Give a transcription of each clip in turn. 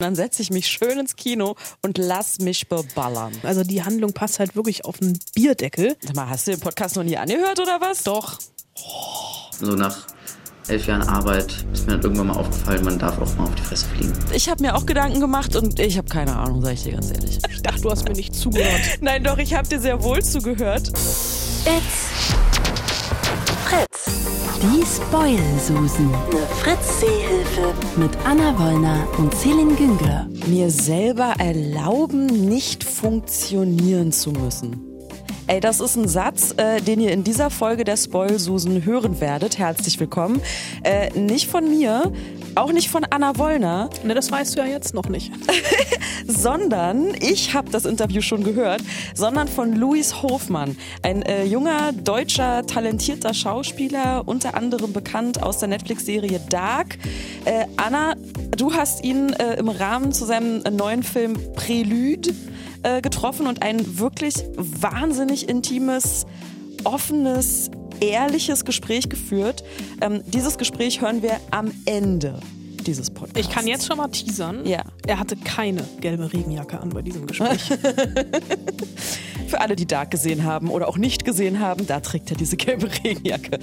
Dann setze ich mich schön ins Kino und lass mich beballern. Also die Handlung passt halt wirklich auf einen Bierdeckel. Sag mal, hast du den Podcast noch nie angehört oder was? Doch. So nach elf Jahren Arbeit ist mir dann irgendwann mal aufgefallen, man darf auch mal auf die Fresse fliegen. Ich habe mir auch Gedanken gemacht und ich habe keine Ahnung, sag ich dir ganz ehrlich. Ich dachte, du hast mir nicht zugehört. Nein, doch, ich habe dir sehr wohl zugehört. It's. Die Spoil-Susen. Eine Fritz-Seehilfe. Mit Anna Wollner und Celine Güngler. Mir selber erlauben, nicht funktionieren zu müssen. Ey, das ist ein Satz, äh, den ihr in dieser Folge der Spoil-Susen hören werdet. Herzlich willkommen. Äh, nicht von mir, auch nicht von Anna Wollner, Ne, das weißt du ja jetzt noch nicht. sondern ich habe das Interview schon gehört, sondern von Luis Hofmann, ein äh, junger deutscher talentierter Schauspieler, unter anderem bekannt aus der Netflix-Serie Dark. Äh, Anna, du hast ihn äh, im Rahmen zu seinem neuen Film Prelude äh, getroffen und ein wirklich wahnsinnig intimes, offenes, ehrliches Gespräch geführt. Ähm, dieses Gespräch hören wir am Ende dieses Podcasts. Ich kann jetzt schon mal teasern. Ja. Er hatte keine gelbe Regenjacke an bei diesem Gespräch. Für alle, die Dark gesehen haben oder auch nicht gesehen haben, da trägt er diese gelbe Regenjacke.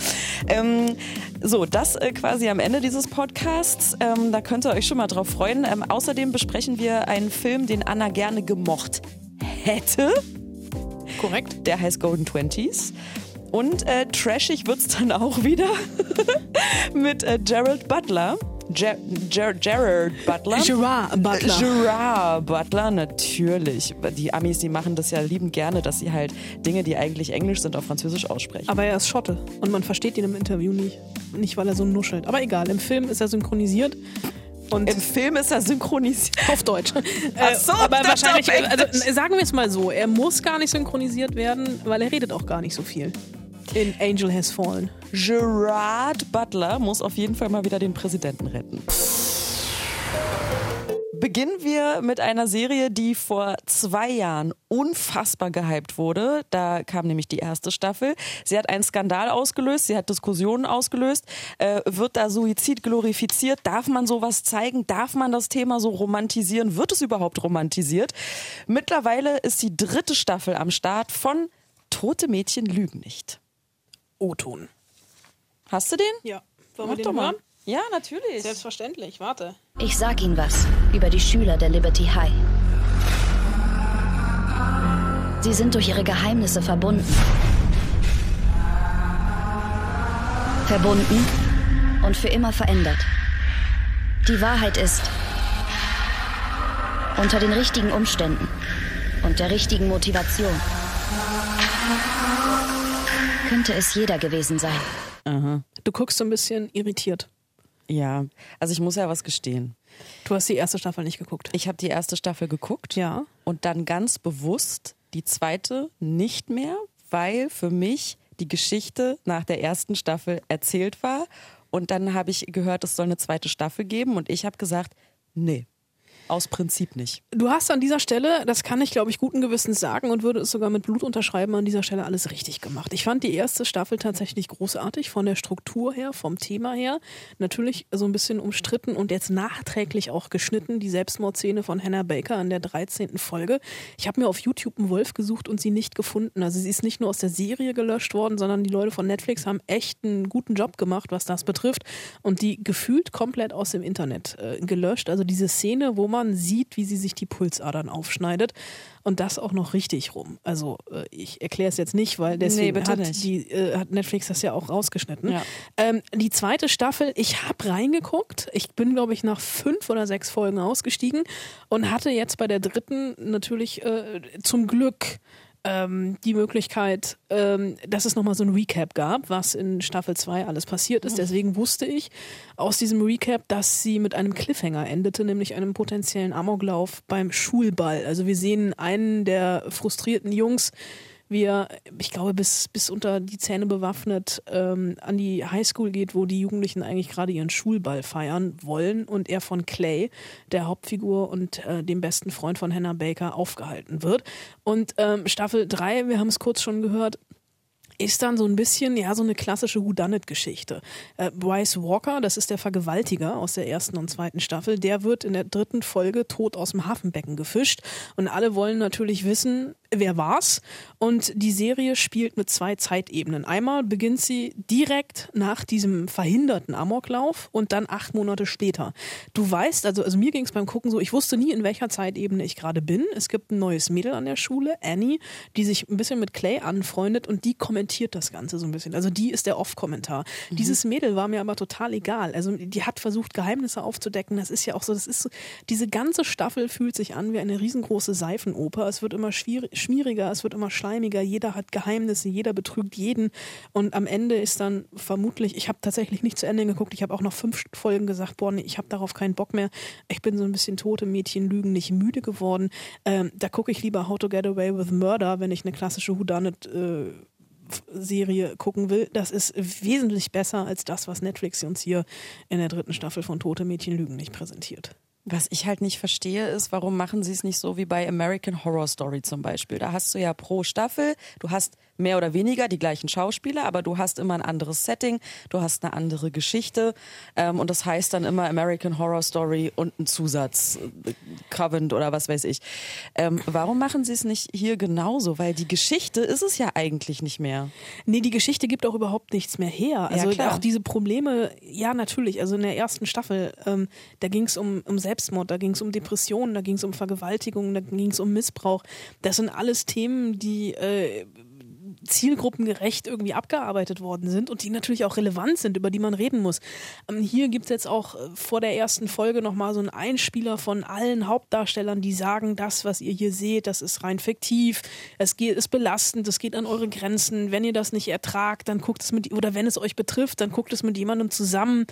Ähm, so, das äh, quasi am Ende dieses Podcasts. Ähm, da könnt ihr euch schon mal drauf freuen. Ähm, außerdem besprechen wir einen Film, den Anna gerne gemocht hätte. Korrekt? Der heißt Golden Twenties. Und äh, trashig wird's dann auch wieder mit äh, Gerald Butler. Ger Ger Gerard Butler. Gerard Butler. Gerard Butler, natürlich. Die Amis, die machen das ja liebend gerne, dass sie halt Dinge, die eigentlich Englisch sind, auf Französisch aussprechen. Aber er ist Schotte und man versteht ihn im Interview nicht. Nicht, weil er so nuschelt. Aber egal, im Film ist er synchronisiert. Und Im Film ist er synchronisiert. auf Deutsch. Ach so, Äh, aber wahrscheinlich, also sagen wir es mal so, er muss gar nicht synchronisiert werden, weil er redet auch gar nicht so viel. In Angel Has Fallen. Gerard Butler muss auf jeden Fall mal wieder den Präsidenten retten. Beginnen wir mit einer Serie, die vor zwei Jahren unfassbar gehypt wurde. Da kam nämlich die erste Staffel. Sie hat einen Skandal ausgelöst, sie hat Diskussionen ausgelöst. Äh, wird da Suizid glorifiziert? Darf man sowas zeigen? Darf man das Thema so romantisieren? Wird es überhaupt romantisiert? Mittlerweile ist die dritte Staffel am Start von Tote Mädchen lügen nicht. O-Ton. Hast du den? Ja. Wollen Mach wir doch den mal. hören? Ja, natürlich. Selbstverständlich, warte. Ich sag Ihnen was über die Schüler der Liberty High. Sie sind durch ihre Geheimnisse verbunden. Verbunden und für immer verändert. Die Wahrheit ist, unter den richtigen Umständen und der richtigen Motivation könnte es jeder gewesen sein. Du guckst so ein bisschen irritiert. Ja, also ich muss ja was gestehen. Du hast die erste Staffel nicht geguckt. Ich habe die erste Staffel geguckt Ja. und dann ganz bewusst die zweite nicht mehr, weil für mich die Geschichte nach der ersten Staffel erzählt war. Und dann habe ich gehört, es soll eine zweite Staffel geben und ich habe gesagt, nee, aus Prinzip nicht. Du hast an dieser Stelle, das kann ich glaube ich guten Gewissens sagen und würde es sogar mit Blut unterschreiben, an dieser Stelle alles richtig gemacht. Ich fand die erste Staffel tatsächlich großartig, von der Struktur her, vom Thema her. Natürlich so ein bisschen umstritten und jetzt nachträglich auch geschnitten, die Selbstmordszene von Hannah Baker in der 13. Folge. Ich habe mir auf YouTube einen Wolf gesucht und sie nicht gefunden. Also sie ist nicht nur aus der Serie gelöscht worden, sondern die Leute von Netflix haben echt einen guten Job gemacht, was das betrifft. Und die gefühlt komplett aus dem Internet äh, gelöscht. Also diese Szene, wo man sieht, wie sie sich die Pulsadern aufschneidet. Und das auch noch richtig rum. Also äh, ich erkläre es jetzt nicht, weil deswegen bitte hat, nicht. die, äh, hat Netflix das ja auch rausgeschnitten. Ja. Ähm, die zweite Staffel, ich habe reingeguckt. Ich bin, glaube ich, nach fünf oder sechs Folgen ausgestiegen und hatte jetzt bei der dritten natürlich äh, zum Glück ähm, die Möglichkeit, ähm, dass es nochmal so ein Recap gab, was in Staffel 2 alles passiert ist. Deswegen wusste ich aus diesem Recap, dass sie mit einem Cliffhanger endete, nämlich einem potenziellen Amoklauf beim Schulball. Also wir sehen einen der frustrierten Jungs, wie er, ich glaube, bis, bis unter die Zähne bewaffnet ähm, an die Highschool geht, wo die Jugendlichen eigentlich gerade ihren Schulball feiern wollen und er von Clay, der Hauptfigur und äh, dem besten Freund von Hannah Baker, aufgehalten wird. Und ähm, Staffel 3, wir haben es kurz schon gehört, ist dann so ein bisschen, ja, so eine klassische Whodunit-Geschichte. Äh, Bryce Walker, das ist der Vergewaltiger aus der ersten und zweiten Staffel, der wird in der dritten Folge tot aus dem Hafenbecken gefischt und alle wollen natürlich wissen, wer war's? Und die Serie spielt mit zwei Zeitebenen. Einmal beginnt sie direkt nach diesem verhinderten Amoklauf und dann acht Monate später. Du weißt, also, also mir ging es beim Gucken so, ich wusste nie, in welcher Zeitebene ich gerade bin. Es gibt ein neues Mädel an der Schule, Annie, die sich ein bisschen mit Clay anfreundet und die kommentiert das Ganze so ein bisschen. Also die ist der Off-Kommentar. Mhm. Dieses Mädel war mir aber total egal. Also die hat versucht, Geheimnisse aufzudecken. Das ist ja auch so, das ist so, diese ganze Staffel fühlt sich an wie eine riesengroße Seifenoper. Es wird immer schwierig, schmieriger, es wird immer schleimiger, jeder hat Geheimnisse, jeder betrügt jeden. Und am Ende ist dann vermutlich, ich habe tatsächlich nicht zu Ende geguckt, ich habe auch noch fünf Folgen gesagt, boah, nee, ich habe darauf keinen Bock mehr, ich bin so ein bisschen tote Mädchen lügen nicht müde geworden, ähm, da gucke ich lieber How to Get Away with Murder, wenn ich eine klassische Whodunit äh, Serie gucken will, das ist wesentlich besser als das, was Netflix uns hier in der dritten Staffel von Tote Mädchen Lügen nicht präsentiert. Was ich halt nicht verstehe, ist, warum machen sie es nicht so wie bei American Horror Story zum Beispiel? Da hast du ja pro Staffel, du hast mehr oder weniger die gleichen Schauspieler, aber du hast immer ein anderes Setting, du hast eine andere Geschichte ähm, und das heißt dann immer American Horror Story und ein Zusatz, äh, Covenant oder was weiß ich. Ähm, warum machen sie es nicht hier genauso? Weil die Geschichte ist es ja eigentlich nicht mehr. Nee, die Geschichte gibt auch überhaupt nichts mehr her. Also ja, auch diese Probleme, ja natürlich, also in der ersten Staffel, ähm, da ging es um, um Selbstmord, da ging es um Depressionen, da ging es um Vergewaltigung, da ging es um Missbrauch. Das sind alles Themen, die äh, zielgruppengerecht irgendwie abgearbeitet worden sind und die natürlich auch relevant sind, über die man reden muss. Ähm, hier gibt es jetzt auch äh, vor der ersten Folge nochmal so einen Einspieler von allen Hauptdarstellern, die sagen, das, was ihr hier seht, das ist rein fiktiv, es geht, ist belastend, es geht an eure Grenzen. Wenn ihr das nicht ertragt, dann guckt es mit, oder wenn es euch betrifft, dann guckt es mit jemandem zusammen.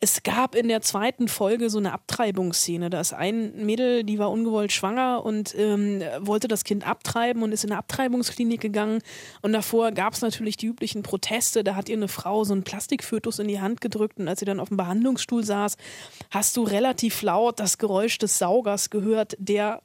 Es gab in der zweiten Folge so eine Abtreibungsszene. Da ist ein Mädel, die war ungewollt schwanger und ähm, wollte das Kind abtreiben und ist in eine Abtreibungsklinik gegangen und davor gab es natürlich die üblichen Proteste. Da hat ihr eine Frau so einen Plastikfötus in die Hand gedrückt und als sie dann auf dem Behandlungsstuhl saß, hast du relativ laut das Geräusch des Saugers gehört, der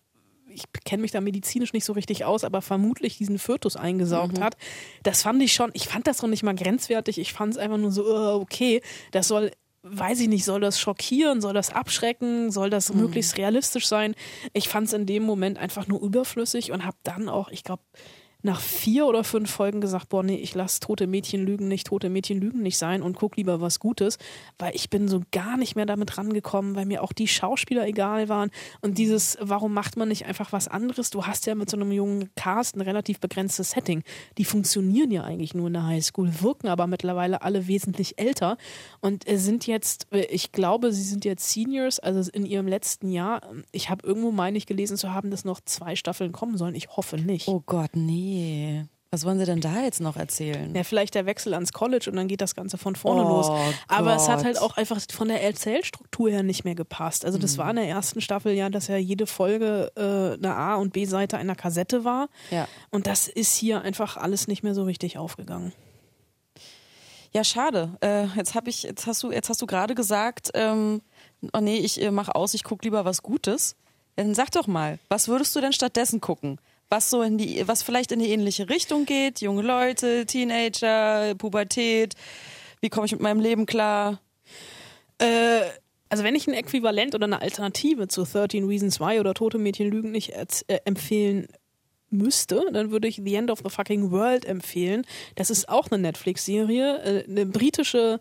ich kenne mich da medizinisch nicht so richtig aus, aber vermutlich diesen Fötus eingesaugt mhm. hat. Das fand ich schon, ich fand das noch nicht mal grenzwertig. Ich fand es einfach nur so, uh, okay, das soll, weiß ich nicht, soll das schockieren, soll das abschrecken, soll das mhm. möglichst realistisch sein? Ich fand es in dem Moment einfach nur überflüssig und habe dann auch, ich glaube, nach vier oder fünf Folgen gesagt, boah, nee, ich lasse tote Mädchen lügen nicht, tote Mädchen lügen nicht sein und guck lieber was Gutes, weil ich bin so gar nicht mehr damit rangekommen, weil mir auch die Schauspieler egal waren und dieses, warum macht man nicht einfach was anderes? Du hast ja mit so einem jungen Cast ein relativ begrenztes Setting. Die funktionieren ja eigentlich nur in der Highschool, wirken aber mittlerweile alle wesentlich älter und sind jetzt, ich glaube, sie sind jetzt Seniors, also in ihrem letzten Jahr. Ich habe irgendwo, meine ich, gelesen zu haben, dass noch zwei Staffeln kommen sollen. Ich hoffe nicht. Oh Gott, nee. Was wollen Sie denn da jetzt noch erzählen? Ja, vielleicht der Wechsel ans College und dann geht das Ganze von vorne oh los. Aber Gott. es hat halt auch einfach von der Erzählstruktur her nicht mehr gepasst. Also das mhm. war in der ersten Staffel ja, dass ja jede Folge äh, eine A- und B-Seite einer Kassette war. Ja. Und das ist hier einfach alles nicht mehr so richtig aufgegangen. Ja, schade. Äh, jetzt habe ich, jetzt hast du, jetzt hast du gerade gesagt, ähm, oh nee, ich äh, mach aus, ich gucke lieber was Gutes. Dann sag doch mal, was würdest du denn stattdessen gucken? Was so in die, was vielleicht in die ähnliche Richtung geht. Junge Leute, Teenager, Pubertät. Wie komme ich mit meinem Leben klar? Äh, also wenn ich ein Äquivalent oder eine Alternative zu 13 Reasons Why oder Tote Mädchen lügen nicht äh, empfehlen müsste, dann würde ich The End of the Fucking World empfehlen. Das ist auch eine Netflix-Serie, äh, eine britische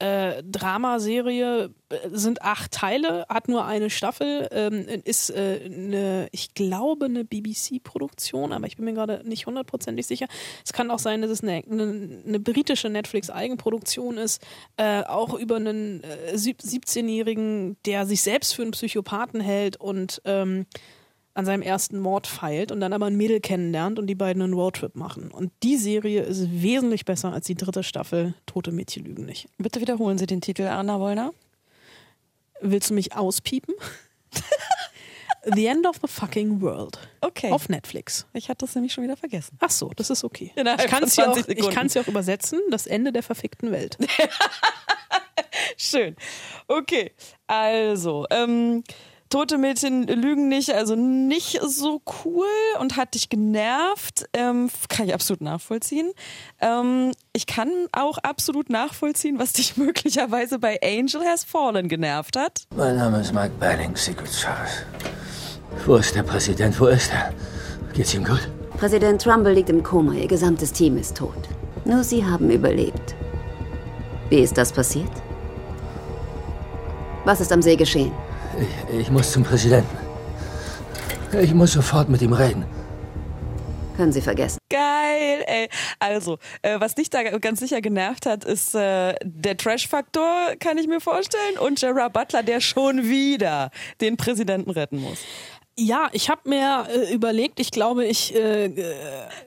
äh, Dramaserie äh, sind acht Teile, hat nur eine Staffel, ähm, ist äh, eine, ich glaube, eine BBC-Produktion, aber ich bin mir gerade nicht hundertprozentig sicher. Es kann auch sein, dass es eine, eine, eine britische Netflix-Eigenproduktion ist, äh, auch über einen äh, 17-Jährigen, der sich selbst für einen Psychopathen hält und ähm, an seinem ersten Mord feilt und dann aber ein Mädel kennenlernt und die beiden einen Roadtrip machen. Und die Serie ist wesentlich besser als die dritte Staffel Tote Mädchen lügen nicht. Bitte wiederholen Sie den Titel, Anna Wollner. Willst du mich auspiepen? the End of the Fucking World. Okay. Auf Netflix. Ich hatte das nämlich schon wieder vergessen. Ach so, das ist okay. Innerhalb ich kann es ja, auch, ja auch übersetzen. Das Ende der verfickten Welt. Schön. Okay. Also, ähm, Tote Mädchen lügen nicht, also nicht so cool und hat dich genervt. Ähm, kann ich absolut nachvollziehen. Ähm, ich kann auch absolut nachvollziehen, was dich möglicherweise bei Angel Has Fallen genervt hat. Mein Name ist Mike Banning, Secret Service. Wo ist der Präsident? Wo ist er? Geht's ihm gut? Präsident Trumbull liegt im Koma. Ihr gesamtes Team ist tot. Nur Sie haben überlebt. Wie ist das passiert? Was ist am See geschehen? Ich, ich muss zum Präsidenten. Ich muss sofort mit ihm reden. Können Sie vergessen. Geil, ey. Also, äh, was dich da ganz sicher genervt hat, ist äh, der Trash-Faktor, kann ich mir vorstellen, und Gerard Butler, der schon wieder den Präsidenten retten muss. Ja, ich habe mir äh, überlegt, ich glaube, ich äh, äh,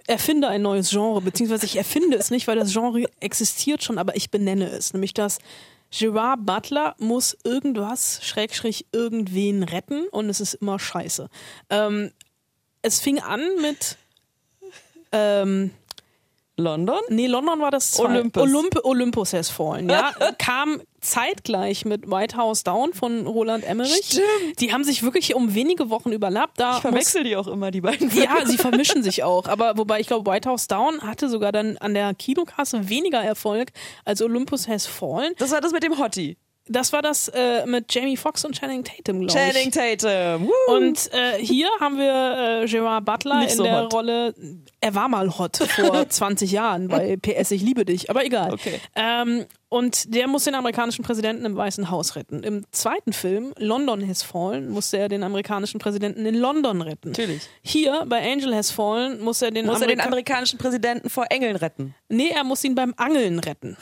erfinde ein neues Genre, beziehungsweise ich erfinde es nicht, weil das Genre existiert schon, aber ich benenne es, nämlich das Gerard Butler muss irgendwas, Schrägstrich, irgendwen retten und es ist immer scheiße. Ähm, es fing an mit ähm, London? Nee, London war das zwei. Olympus. Olymp Olympus has fallen, ja. Kam zeitgleich mit White House Down von Roland Emmerich. Stimmt. Die haben sich wirklich um wenige Wochen überlappt. Da Ich verwechsel die auch immer, die beiden Ja, sie vermischen sich auch. Aber wobei ich glaube, White House Down hatte sogar dann an der Kinokasse weniger Erfolg als Olympus has fallen. Das war das mit dem Hottie. Das war das äh, mit Jamie Foxx und Channing Tatum, glaube ich. Channing Tatum. Woo. Und äh, hier haben wir äh, Gerard Butler Nicht in so der hot. Rolle. Er war mal hot vor 20 Jahren bei PS Ich liebe dich, aber egal. Okay. Ähm, und der muss den amerikanischen Präsidenten im Weißen Haus retten. Im zweiten Film, London Has Fallen, muss er den amerikanischen Präsidenten in London retten. Natürlich. Hier bei Angel Has Fallen muss er den, muss er den Amerika- amerikanischen Präsidenten vor Engeln retten. Nee, er muss ihn beim Angeln retten.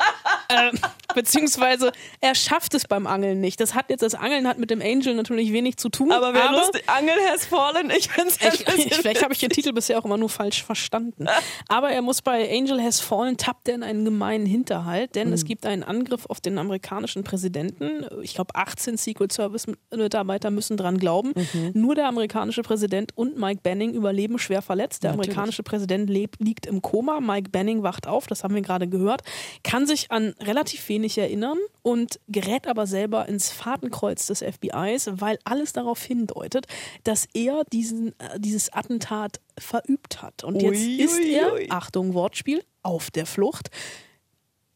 ähm, beziehungsweise er schafft es beim Angeln nicht. Das hat jetzt das Angeln hat mit dem Angel natürlich wenig zu tun. Aber wer lustig, Angel has fallen, ich find's ich, ich, vielleicht habe ich den Titel bisher auch immer nur falsch verstanden. Aber er muss bei Angel Has Fallen, tappt er in einen gemeinen Hinterhalt, denn Hm. es gibt einen Angriff auf den amerikanischen Präsidenten. Ich glaube, 18 Secret Service Mitarbeiter müssen dran glauben. Mhm. Nur der amerikanische Präsident und Mike Banning überleben schwer verletzt. Der Natürlich. amerikanische Präsident lebt, liegt im Koma. Mike Banning wacht auf, das haben wir gerade gehört, kann sich an relativ wenig erinnern und gerät aber selber ins Fadenkreuz des FBIs, weil alles darauf hindeutet, dass er diesen, äh, dieses Attentat verübt hat. Und jetzt Ui, ist ui, er, ui. Achtung, Wortspiel, auf der Flucht.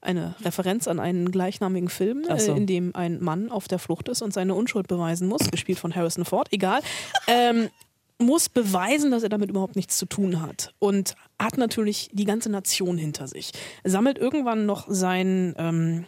Eine Referenz an einen gleichnamigen Film, so. äh, in dem ein Mann auf der Flucht ist und seine Unschuld beweisen muss, gespielt von Harrison Ford, egal. Ähm, muss beweisen, dass er damit überhaupt nichts zu tun hat. Und hat natürlich die ganze Nation hinter sich. Sammelt irgendwann noch seinen ähm,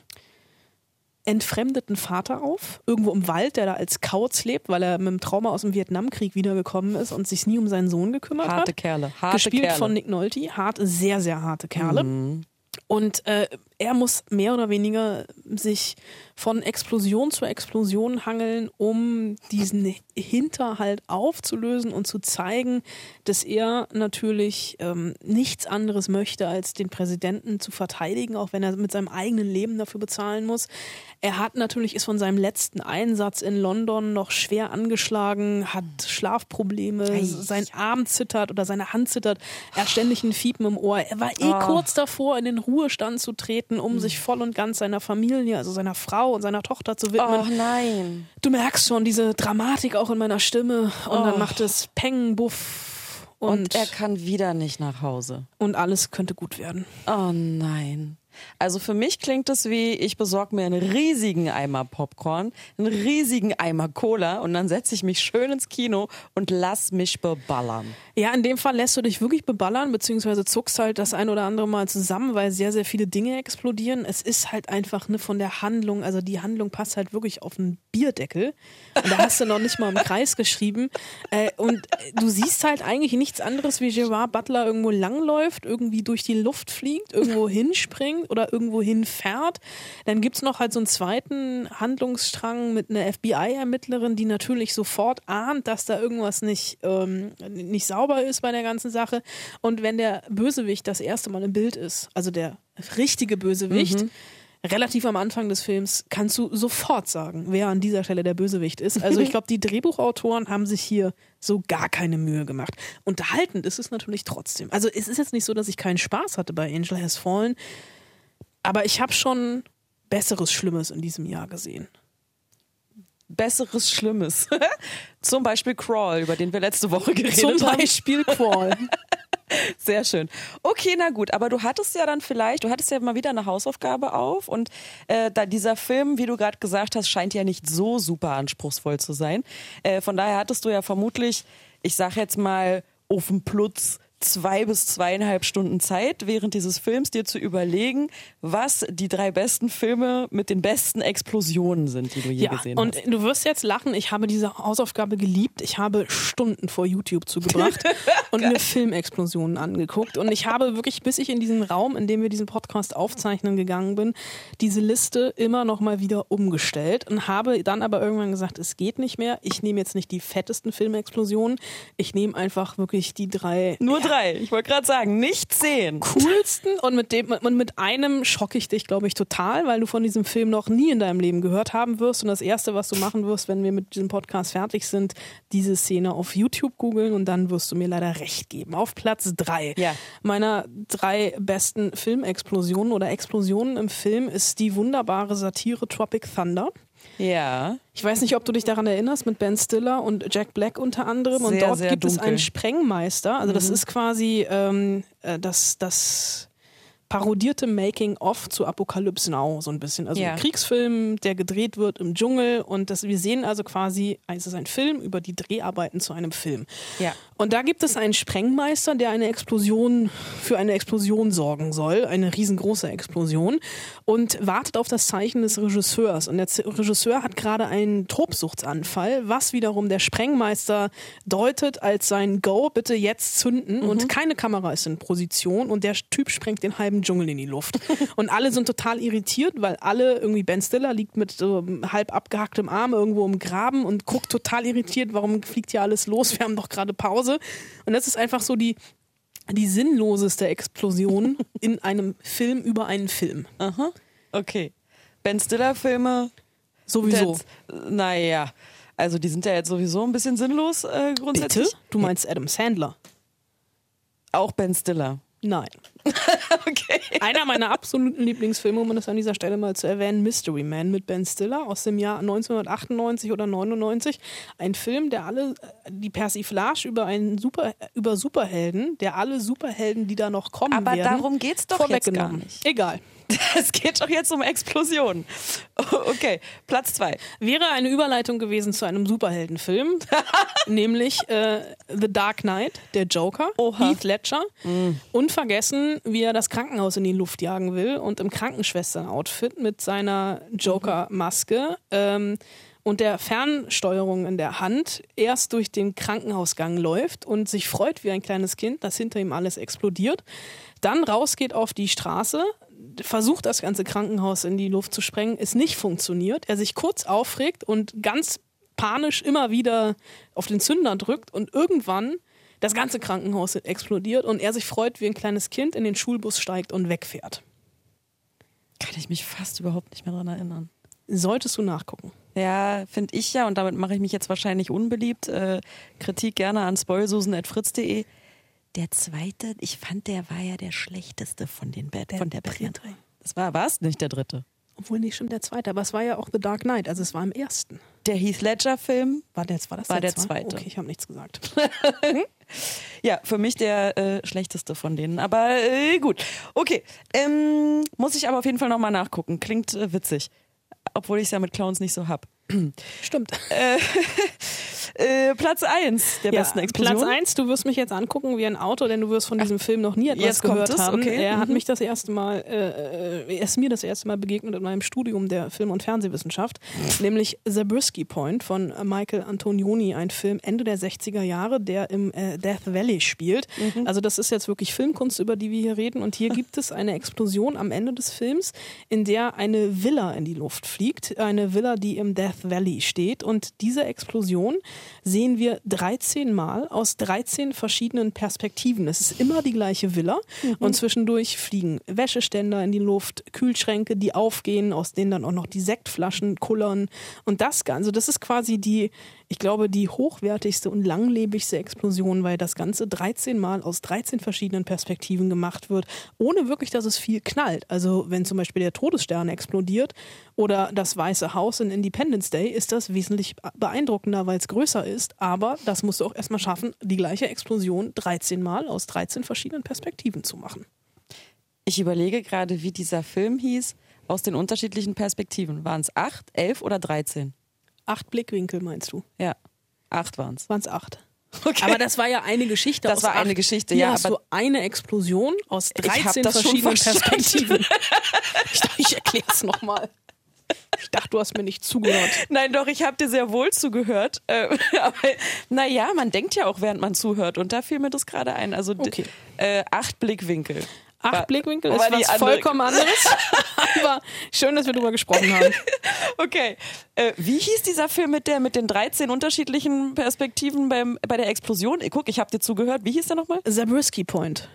entfremdeten Vater auf, irgendwo im Wald, der da als Kauz lebt, weil er mit dem Trauma aus dem Vietnamkrieg wiedergekommen ist und sich nie um seinen Sohn gekümmert Harte hat. Kerle. Harte Gespielt Kerle. von Nick Nolte. Hart, sehr, sehr harte Kerle. Mhm. Und äh, er muss mehr oder weniger sich von Explosion zu Explosion hangeln, um diesen Hinterhalt aufzulösen und zu zeigen, dass er natürlich ähm, nichts anderes möchte, als den Präsidenten zu verteidigen, auch wenn er mit seinem eigenen Leben dafür bezahlen muss. Er hat natürlich, ist von seinem letzten Einsatz in London noch schwer angeschlagen, hat Schlafprobleme, sein Arm zittert oder seine Hand zittert, er hat ständig ein Fiepen im Ohr. Er war eh Oh. kurz davor, in den Ruhestand zu treten, um sich voll und ganz seiner Familie, also seiner Frau und seiner Tochter zu widmen. Oh nein. Du merkst schon diese Dramatik auch in meiner Stimme und Oh. dann macht es Peng, Buff und, Und er kann wieder nicht nach Hause. und alles könnte gut werden. Oh nein. Also für mich klingt es wie, ich besorge mir einen riesigen Eimer Popcorn, einen riesigen Eimer Cola und dann setze ich mich schön ins Kino und lass mich beballern. Ja, in dem Fall lässt du dich wirklich beballern, beziehungsweise zuckst halt das ein oder andere Mal zusammen, weil sehr, sehr viele Dinge explodieren. Es ist halt einfach ne, von der Handlung, also die Handlung passt halt wirklich auf einen Bierdeckel. Und da hast du noch nicht mal im Kreis geschrieben. Äh, und du siehst halt eigentlich nichts anderes, wie Gerard Butler irgendwo langläuft, irgendwie durch die Luft fliegt, irgendwo hinspringt oder irgendwo hinfährt. Dann gibt's noch halt so einen zweiten Handlungsstrang mit einer FBI-Ermittlerin, die natürlich sofort ahnt, dass da irgendwas nicht, ähm, nicht sauber ist bei der ganzen Sache. Und wenn der Bösewicht das erste Mal im Bild ist, also der richtige Bösewicht, relativ am Anfang des Films, kannst du sofort sagen, wer an dieser Stelle der Bösewicht ist. Also ich glaube, die Drehbuchautoren haben sich hier so gar keine Mühe gemacht. Unterhaltend ist es natürlich trotzdem. Also es ist jetzt nicht so, dass ich keinen Spaß hatte bei Angel Has Fallen, aber ich habe schon Besseres, Schlimmes in diesem Jahr gesehen. Besseres Schlimmes. Zum Beispiel Crawl, über den wir letzte Woche geredet Zum haben. Beispiel Crawl. Sehr schön. Okay, na gut, aber du hattest ja dann vielleicht, du hattest ja mal wieder eine Hausaufgabe auf und äh, da dieser Film, wie du gerade gesagt hast, scheint ja nicht so super anspruchsvoll zu sein. Äh, von daher hattest du ja vermutlich, ich sag jetzt mal, auf dem Plutz zwei bis zweieinhalb Stunden Zeit während dieses Films dir zu überlegen, was die drei besten Filme mit den besten Explosionen sind, die du je Ja, gesehen und hast. du wirst jetzt lachen, ich habe diese Hausaufgabe geliebt. Ich habe Stunden vor YouTube zugebracht und mir Filmexplosionen angeguckt. Und ich habe wirklich, bis ich in diesen Raum, in dem wir diesen Podcast aufzeichnen gegangen bin, diese Liste immer noch mal wieder umgestellt und habe dann aber irgendwann gesagt, es geht nicht mehr. Ich nehme jetzt nicht die fettesten Filmexplosionen. Ich nehme einfach wirklich die drei Nur drei. Ich wollte gerade sagen, nicht zehn. coolsten und mit dem und mit einem schocke ich dich, glaube ich, total, weil du von diesem Film noch nie in deinem Leben gehört haben wirst und das erste, was du machen wirst, wenn wir mit diesem Podcast fertig sind, diese Szene auf YouTube googeln und dann wirst du mir leider recht geben. Auf Platz drei Ja. meiner drei besten Filmexplosionen oder Explosionen im Film ist die wunderbare Satire Tropic Thunder. Ja. Ich weiß nicht, ob du dich daran erinnerst, mit Ben Stiller und Jack Black unter anderem. und Sehr, dort sehr gibt es dunkel. einen Sprengmeister. Also das ist quasi ähm, äh, das, das parodierte Making-of zu Apocalypse Now so ein bisschen. Also Ja. ein Kriegsfilm, der gedreht wird im Dschungel. Und das, wir sehen also quasi, es ist ein Film über die Dreharbeiten zu einem Film. Ja. Und da gibt es einen Sprengmeister, der eine Explosion für eine Explosion sorgen soll, eine riesengroße Explosion und wartet auf das Zeichen des Regisseurs. Und der Regisseur hat gerade einen Tobsuchtsanfall, was wiederum der Sprengmeister deutet als sein Go, bitte jetzt zünden. Und keine Kamera ist in Position und der Typ sprengt den halben Dschungel in die Luft. und alle sind total irritiert, weil alle irgendwie Ben Stiller liegt mit so halb abgehacktem Arm irgendwo im Graben und guckt total irritiert, warum fliegt hier alles los? Wir haben doch gerade Pause. Und das ist einfach so die, die sinnloseste Explosion in einem Film über einen Film. Aha. Okay. Ben Stiller-Filme. Sowieso. Naja. Also die sind ja jetzt sowieso ein bisschen sinnlos äh, grundsätzlich. Bitte? Du meinst Adam Sandler? Auch Ben Stiller. Nein. Okay. Einer meiner absoluten Lieblingsfilme, um das an dieser Stelle mal zu erwähnen, Mystery Man mit Ben Stiller aus dem Jahr 1998 oder 99. Ein Film, der alle, die Persiflage über einen Super, über Superhelden, der alle Superhelden, die da noch kommen Aber werden, darum geht's doch jetzt gar nicht. Egal. Es geht doch jetzt um Explosionen. Okay, Platz zwei. Wäre eine Überleitung gewesen zu einem Superheldenfilm, nämlich äh, The Dark Knight, der Joker, Oha. Heath Ledger. Unvergessen, wie er das Krankenhaus in die Luft jagen will und im Krankenschwestern-Outfit mit seiner Joker-Maske. Ähm, und der Fernsteuerung in der Hand erst durch den Krankenhausgang läuft und sich freut wie ein kleines Kind, dass hinter ihm alles explodiert, dann rausgeht auf die Straße, versucht das ganze Krankenhaus in die Luft zu sprengen, es nicht funktioniert, er sich kurz aufregt und ganz panisch immer wieder auf den Zünder drückt und irgendwann das ganze Krankenhaus explodiert und er sich freut wie ein kleines Kind in den Schulbus steigt und wegfährt. Kann ich mich fast überhaupt nicht mehr dran erinnern. Solltest du nachgucken. Ja, finde ich ja, und damit mache ich mich jetzt wahrscheinlich unbeliebt. Äh, Kritik gerne an spoilsusen.fritz.de. Der zweite, ich fand, der war ja der schlechteste von den Bad, von der Batman. dritte. Das war was? Nicht der dritte. Obwohl nicht schon der zweite, aber es war ja auch The Dark Knight, also es war im ersten. Der Heath Ledger-Film, War, der, war das War der, der zwei- zweite. Okay, ich habe nichts gesagt. ja, für mich der äh, schlechteste von denen. Aber äh, gut. Okay. Ähm, muss ich aber auf jeden Fall nochmal nachgucken. Klingt äh, witzig. Obwohl ich es ja mit Clowns nicht so hab. Stimmt. Äh, Platz 1 der besten Explosion. Platz eins, du wirst mich jetzt angucken wie ein Auto, denn du wirst von diesem Film noch nie etwas jetzt kommt gehört es, haben. okay. Er hat Mhm. mich das erste Mal, äh, äh, er ist mir das erste Mal begegnet in meinem Studium der Film- und Fernsehwissenschaft, nämlich Zabriskie Point von Michael Antonioni, ein Film Ende der 60er Jahre, der im äh, Death Valley spielt. Mhm. Also das ist jetzt wirklich Filmkunst, über die wir hier reden. Und hier gibt es eine Explosion am Ende des Films, in der eine Villa in die Luft fliegt. Eine Villa, die im Death Valley steht. Und diese Explosion sehen wir 13 Mal aus 13 verschiedenen Perspektiven. Es ist immer die gleiche Villa und zwischendurch fliegen Wäscheständer in die Luft, Kühlschränke, die aufgehen, aus denen dann auch noch die Sektflaschen kullern und das Ganze. Das ist quasi die ich glaube, die hochwertigste und langlebigste Explosion, weil das Ganze 13 Mal aus 13 verschiedenen Perspektiven gemacht wird, ohne wirklich, dass es viel knallt. Also wenn zum Beispiel der Todesstern explodiert oder das Weiße Haus in Independence Day, ist das wesentlich beeindruckender, weil es größer ist. Aber das musst du auch erstmal schaffen, die gleiche Explosion 13 Mal aus 13 verschiedenen Perspektiven zu machen. Ich überlege gerade, wie dieser Film hieß, aus den unterschiedlichen Perspektiven. Waren es acht, elf oder dreizehn? Acht Blickwinkel meinst du? Ja, acht waren es. Waren es acht. Okay. Aber das war ja eine Geschichte. Das war acht. eine Geschichte, Hier ja. hast du eine Explosion aus Ich hab 13 das schon verschiedenen. Perspektiven. Ich dachte, ich erkläre es nochmal. Ich dachte, du hast mir nicht zugehört. Nein, doch, ich habe dir sehr wohl zugehört. Äh, aber naja, man denkt ja auch, während man zuhört. Und da fiel mir das gerade ein. Also Okay. äh, acht Blickwinkel. Acht War- Blickwinkel war ist die was andere- vollkommen anderes. Aber schön, dass wir drüber gesprochen haben. Okay. Äh, wie hieß dieser Film mit, der, mit den 13 unterschiedlichen Perspektiven beim, bei der Explosion? Äh, Guck, ich habe dir zugehört. Wie hieß der nochmal? Zabriskie Point.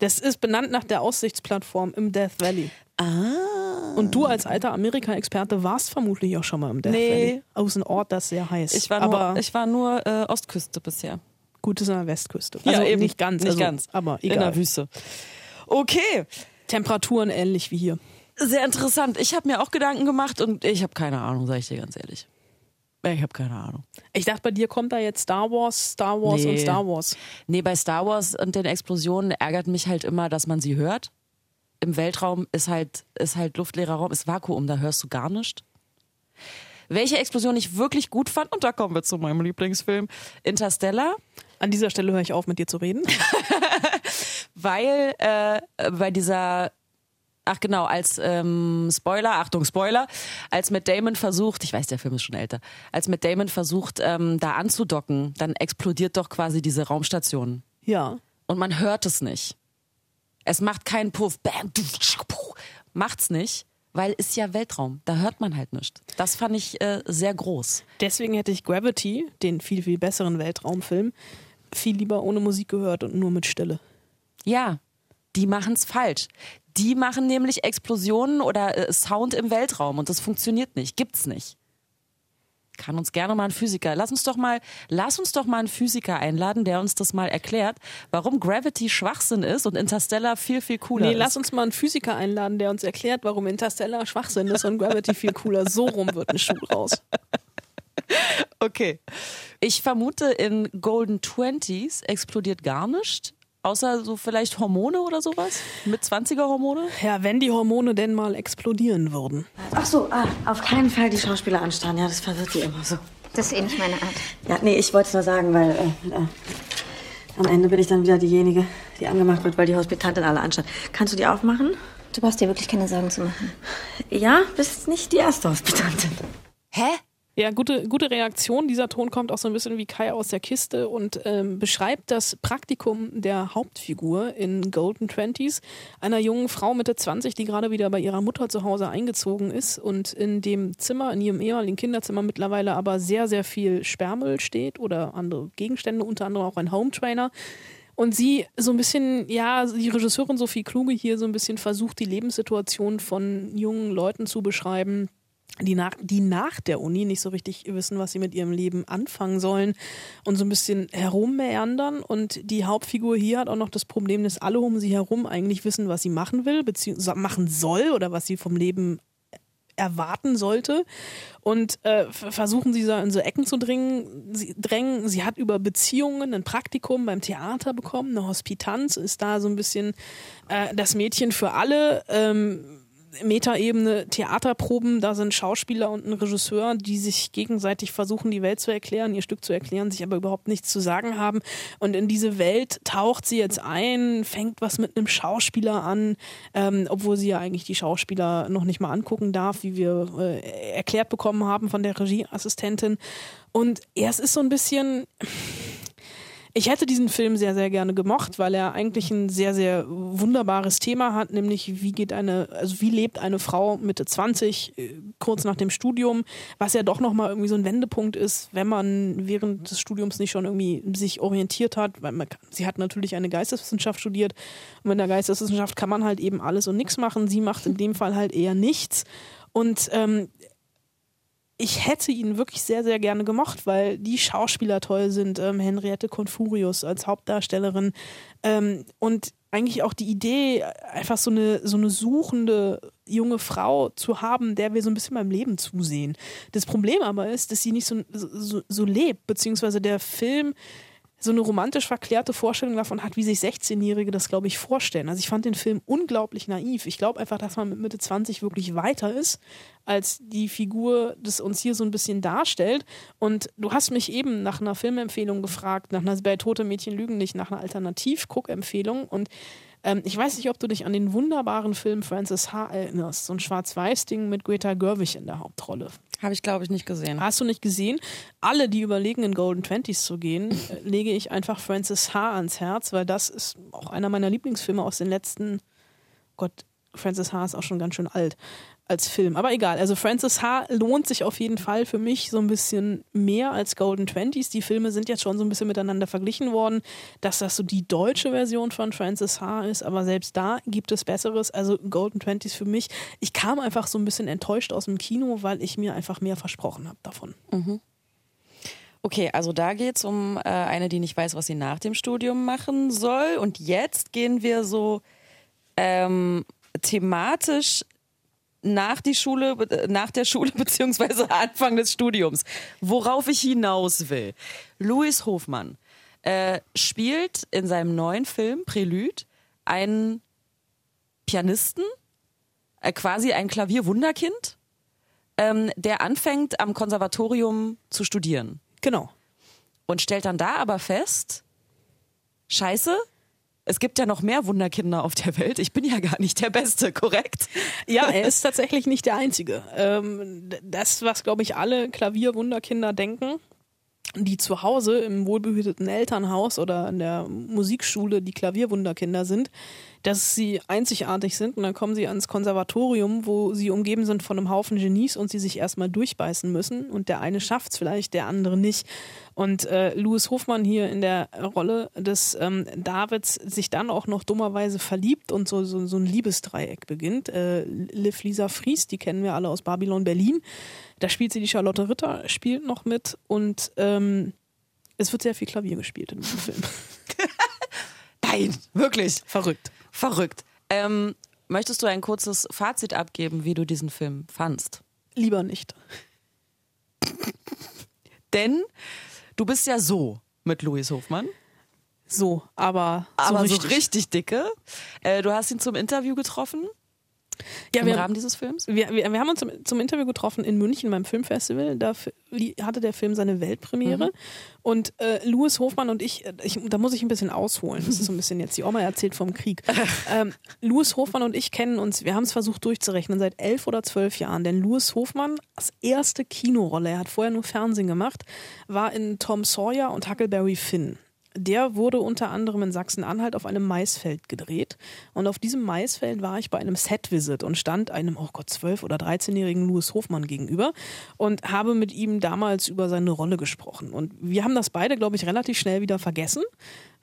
Das ist benannt nach der Aussichtsplattform im Death Valley. Ah. Und du als alter Amerika-Experte warst vermutlich auch schon mal im Death Nee. Valley. Aus einem Ort, das sehr heiß. Ich war aber nur, ich war nur äh, Ostküste bisher. gut ist an der Westküste. Ja, Also eben. nicht ganz, Nicht also, ganz. aber In egal. der Wüste. Okay. Temperaturen ähnlich wie hier. Sehr interessant. Ich habe mir auch Gedanken gemacht und ich habe keine Ahnung, sage ich dir ganz ehrlich. Ich habe keine Ahnung. Ich dachte, bei dir kommt da jetzt Star Wars, Star Wars Nee. und Star Wars. Nee, bei Star Wars und den Explosionen ärgert mich halt immer, dass man sie hört. Im Weltraum ist halt, ist halt luftleerer Raum, ist Vakuum, da hörst du gar nichts. Welche Explosion ich wirklich gut fand, und da kommen wir zu meinem Lieblingsfilm, Interstellar, An dieser Stelle höre ich auf, mit dir zu reden. weil äh, bei dieser, ach genau, als ähm, Spoiler, Achtung, Spoiler, als Matt Damon versucht, ich weiß, der Film ist schon älter, als Matt Damon versucht, ähm, da anzudocken, dann explodiert doch quasi diese Raumstation. Ja. und man hört es nicht. Es macht keinen Puff, bam, du, puh. macht's nicht, weil ist ja Weltraum, da hört man halt nichts. Das fand ich äh, sehr groß. Deswegen hätte ich Gravity, den viel, viel besseren Weltraumfilm, viel lieber ohne Musik gehört und nur mit Stille. Ja, die machen's falsch. Die machen nämlich Explosionen oder äh, Sound im Weltraum und das funktioniert nicht, gibt's nicht. Kann uns gerne mal ein Physiker. Lass uns doch mal, lass uns doch mal einen Physiker einladen, der uns das mal erklärt, warum Gravity Schwachsinn ist und Interstellar viel viel cooler Nee, ist. lass uns mal einen Physiker einladen, der uns erklärt, warum Interstellar Schwachsinn ist und Gravity viel cooler. So rum wird ein Schuh raus. Okay. Ich vermute, in Golden Twenties explodiert gar nichts. Außer so vielleicht Hormone oder sowas? Mit 20er Hormone? Ja, wenn die Hormone denn mal explodieren würden. Ach so, ah, auf keinen Fall die Schauspieler anstarren. Ja, das verwirrt die immer so. Das ist eh nicht meine Art. Ja, nee, ich wollte es nur sagen, weil äh, äh, am Ende bin ich dann wieder diejenige, die angemacht wird, weil die Hospitantin alle anstarrt. Kannst du die aufmachen? Du brauchst dir wirklich keine Sorgen zu machen. Ja, bist nicht die erste Hospitantin. Hä? Ja, gute, gute Reaktion. Dieser Ton kommt auch so ein bisschen wie Kai aus der Kiste und ähm, beschreibt das Praktikum der Hauptfigur in Golden Twenties, einer jungen Frau Mitte 20, die gerade wieder bei ihrer Mutter zu Hause eingezogen ist und in dem Zimmer, in ihrem ehemaligen Kinderzimmer mittlerweile aber sehr, sehr viel Sperrmüll steht oder andere Gegenstände, unter anderem auch ein Home Trainer. Und sie so ein bisschen, ja, die Regisseurin Sophie Kluge hier so ein bisschen versucht, die Lebenssituation von jungen Leuten zu beschreiben, die nach, die nach der Uni nicht so richtig wissen, was sie mit ihrem Leben anfangen sollen und so ein bisschen herummeandern. Und die Hauptfigur hier hat auch noch das Problem, dass alle um sie herum eigentlich wissen, was sie machen will, beziehungsweise machen soll oder was sie vom Leben erwarten sollte und äh, versuchen sie so in so Ecken zu dringen, sie, drängen. Sie hat über Beziehungen ein Praktikum beim Theater bekommen, eine Hospitanz, ist da so ein bisschen äh, das Mädchen für alle. Ähm, Metaebene Theaterproben, da sind Schauspieler und ein Regisseur, die sich gegenseitig versuchen, die Welt zu erklären, ihr Stück zu erklären, sich aber überhaupt nichts zu sagen haben. Und in diese Welt taucht sie jetzt ein, fängt was mit einem Schauspieler an, ähm, obwohl sie ja eigentlich die Schauspieler noch nicht mal angucken darf, wie wir äh, erklärt bekommen haben von der Regieassistentin. Und ja, ist so ein bisschen, ich hätte diesen Film sehr, sehr gerne gemocht, weil er eigentlich ein sehr, sehr wunderbares Thema hat, nämlich wie geht eine, also wie lebt eine Frau Mitte 20, äh, kurz nach dem Studium, was ja doch nochmal irgendwie so ein Wendepunkt ist, wenn man während des Studiums nicht schon irgendwie sich orientiert hat, weil man, sie hat natürlich eine Geisteswissenschaft studiert und in der Geisteswissenschaft kann man halt eben alles und nichts machen. Sie macht in dem Fall halt eher nichts. Und ähm, ich hätte ihn wirklich sehr, sehr gerne gemocht, weil die Schauspieler toll sind. Ähm, Henriette Confurius als Hauptdarstellerin ähm, und eigentlich auch die Idee, einfach so eine, so eine suchende junge Frau zu haben, der wir so ein bisschen beim Leben zusehen. Das Problem aber ist, dass sie nicht so, so, so lebt, beziehungsweise der Film so eine romantisch verklärte Vorstellung davon hat, wie sich 16-Jährige das, glaube ich, vorstellen. Also ich fand den Film unglaublich naiv. Ich glaube einfach, dass man mit Mitte 20 wirklich weiter ist, als die Figur das uns hier so ein bisschen darstellt. Und du hast mich eben nach einer Filmempfehlung gefragt, nach einer bei Tote Mädchen lügen nicht, nach einer Alternativ-Guck-Empfehlung. Und ähm, ich weiß nicht, ob du dich an den wunderbaren Film Francis H. erinnerst. So ein Schwarz-Weiß-Ding mit Greta Gerwig in der Hauptrolle. Habe ich, glaube ich, nicht gesehen. Hast du nicht gesehen? Alle, die überlegen, in Golden Twenties zu gehen, äh, lege ich einfach Francis H. ans Herz, weil das ist auch einer meiner Lieblingsfilme aus den letzten. Gott, Francis H. ist auch schon ganz schön alt als Film. Aber egal, also Francis H. lohnt sich auf jeden Fall für mich so ein bisschen mehr als Golden Twenties. Die Filme sind jetzt schon so ein bisschen miteinander verglichen worden, dass das so die deutsche Version von Francis H. ist, aber selbst da gibt es Besseres. Also Golden Twenties für mich. Ich kam einfach so ein bisschen enttäuscht aus dem Kino, weil ich mir einfach mehr versprochen habe davon. Mhm. Okay, also da geht's um äh, eine, die nicht weiß, was sie nach dem Studium machen soll. Und jetzt gehen wir so ähm, thematisch nach die Schule, nach der Schule beziehungsweise Anfang des Studiums. Worauf ich hinaus will. Louis Hofmann äh, spielt in seinem neuen Film Prelude einen Pianisten, äh, quasi ein Klavierwunderkind, ähm, der anfängt am Konservatorium zu studieren. Genau. Und stellt dann da aber fest, scheiße, es gibt ja noch mehr Wunderkinder auf der Welt. Ich bin ja gar nicht der Beste, korrekt? Ja, er ist tatsächlich nicht der Einzige. Ähm, das, was, glaube ich, alle Klavierwunderkinder denken, die zu Hause im wohlbehüteten Elternhaus oder in der Musikschule die Klavierwunderkinder sind, dass sie einzigartig sind und dann kommen sie ans Konservatorium, wo sie umgeben sind von einem Haufen Genies und sie sich erstmal durchbeißen müssen und der eine schafft es vielleicht, der andere nicht. Und äh, Louis Hofmann hier in der Rolle des ähm, Davids sich dann auch noch dummerweise verliebt und so, so, so ein Liebesdreieck beginnt. Äh, Liv Lisa Fries, die kennen wir alle aus Babylon Berlin. Da spielt sie die Charlotte Ritter, spielt noch mit und ähm, es wird sehr viel Klavier gespielt in diesem Film. Nein, wirklich. Verrückt. Verrückt. Ähm, möchtest du ein kurzes Fazit abgeben, wie du diesen Film fandst? Lieber nicht. Denn du bist ja so mit Louis Hofmann. So, aber, aber so so richtig. richtig dicke. Äh, du hast ihn zum Interview getroffen. Ja, Im wir, Rahmen dieses Films? wir, wir, wir haben uns zum, zum Interview getroffen in München beim Filmfestival. Da hatte der Film seine Weltpremiere. Und äh, Louis Hofmann und ich, äh, ich, da muss ich ein bisschen ausholen. Das ist so ein bisschen jetzt die Oma erzählt vom Krieg. ähm, Louis Hofmann und ich kennen uns, wir haben es versucht durchzurechnen, seit elf oder zwölf Jahren. Denn Louis Hofmann, als erste Kinorolle, er hat vorher nur Fernsehen gemacht, war in Tom Sawyer und Huckleberry Finn. Der wurde unter anderem in Sachsen-Anhalt auf einem Maisfeld gedreht. Und auf diesem Maisfeld war ich bei einem Set-Visit und stand einem, oh Gott, 12- oder 13-jährigen Louis Hofmann gegenüber und habe mit ihm damals über seine Rolle gesprochen. Und wir haben das beide, glaube ich, relativ schnell wieder vergessen.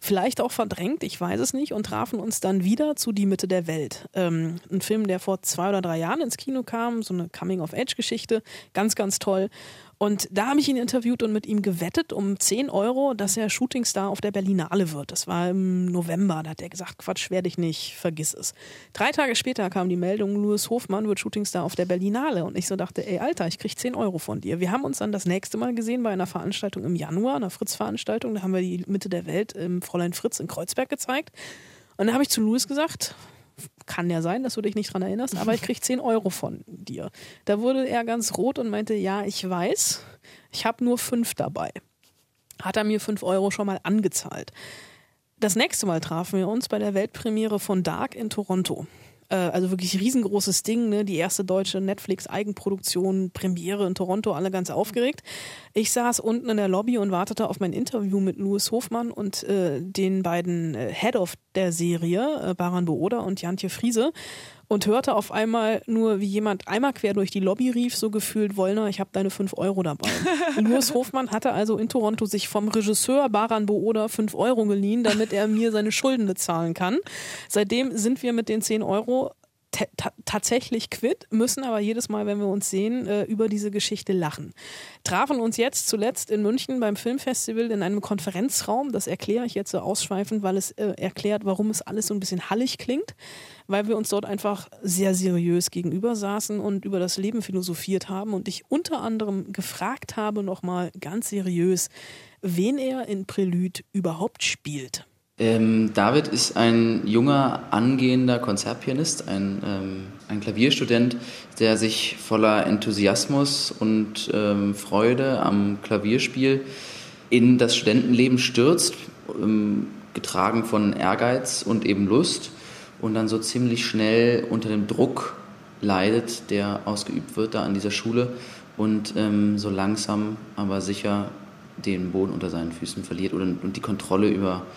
Vielleicht auch verdrängt, ich weiß es nicht, und trafen uns dann wieder zu Die Mitte der Welt. Ähm, ein Film, der vor zwei oder drei Jahren ins Kino kam, so eine Coming-of-Age-Geschichte, ganz, ganz toll. Und da habe ich ihn interviewt und mit ihm gewettet um 10 Euro, dass er Shootingstar auf der Berlinale wird. Das war im November. Da hat er gesagt, Quatsch, werde ich nicht, vergiss es. Drei Tage später kam die Meldung, Louis Hofmann wird Shootingstar auf der Berlinale. Und ich so dachte, ey Alter, ich krieg 10 Euro von dir. Wir haben uns dann das nächste Mal gesehen bei einer Veranstaltung im Januar, einer Fritz-Veranstaltung. Da haben wir die Mitte der Welt im Fräulein Fritz in Kreuzberg gezeigt. Und da habe ich zu Louis gesagt, kann ja sein, dass du dich nicht dran erinnerst, aber ich krieg 10 Euro von dir. Da wurde er ganz rot und meinte, ja, ich weiß, ich habe nur fünf dabei. Hat er mir 5 Euro schon mal angezahlt. Das nächste Mal trafen wir uns bei der Weltpremiere von Dark in Toronto. Äh, Also wirklich riesengroßes Ding, ne? Die erste deutsche Netflix-Eigenproduktion, Premiere in Toronto, alle ganz aufgeregt. Ich saß unten in der Lobby und wartete auf mein Interview mit Louis Hofmann und äh, den beiden äh, Head of der Serie, äh, Baran Booda und Jantje Friese und hörte auf einmal nur, wie jemand einmal quer durch die Lobby rief, so gefühlt, Wollner, ich habe deine 5 Euro dabei. Louis Hofmann hatte also in Toronto sich vom Regisseur Baran Booda 5 Euro geliehen, damit er mir seine Schulden bezahlen kann. Seitdem sind wir mit den 10 Euro tatsächlich quitt, müssen aber jedes Mal, wenn wir uns sehen, äh, über diese Geschichte lachen. Trafen uns jetzt zuletzt in München beim Filmfestival in einem Konferenzraum. Das erkläre ich jetzt so ausschweifend, weil es äh, erklärt, warum es alles so ein bisschen hallig klingt, weil wir uns dort einfach sehr seriös gegenüber saßen und über das Leben philosophiert haben und ich unter anderem gefragt habe, nochmal ganz seriös, wen er in Prelude überhaupt spielt. Ähm, David ist ein junger, angehender Konzertpianist, ein, ähm, ein Klavierstudent, der sich voller Enthusiasmus und ähm, Freude am Klavierspiel in das Studentenleben stürzt, ähm, getragen von Ehrgeiz und eben Lust und dann so ziemlich schnell unter dem Druck leidet, der ausgeübt wird da an dieser Schule und ähm, so langsam aber sicher den Boden unter seinen Füßen verliert und, und die Kontrolle über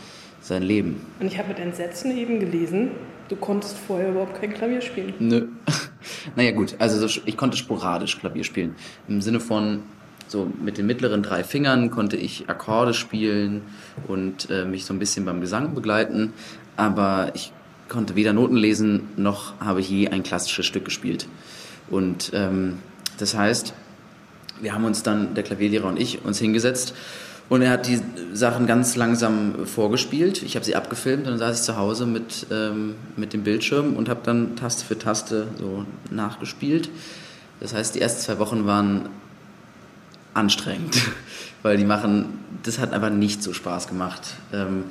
sein Leben. Und ich habe mit Entsetzen eben gelesen, du konntest vorher überhaupt kein Klavier spielen. Nö. naja gut, also ich konnte sporadisch Klavier spielen. Im Sinne von so mit den mittleren drei Fingern konnte ich Akkorde spielen und äh, mich so ein bisschen beim Gesang begleiten, aber ich konnte weder Noten lesen noch habe ich je ein klassisches Stück gespielt. Und ähm, das heißt, wir haben uns dann, der Klavierlehrer und ich, uns hingesetzt und er hat die Sachen ganz langsam vorgespielt. Ich habe sie abgefilmt und dann saß ich zu Hause mit, ähm, mit dem Bildschirm und habe dann Taste für Taste so nachgespielt. Das heißt, die ersten zwei Wochen waren anstrengend, weil die machen, das hat einfach nicht so Spaß gemacht. Ähm,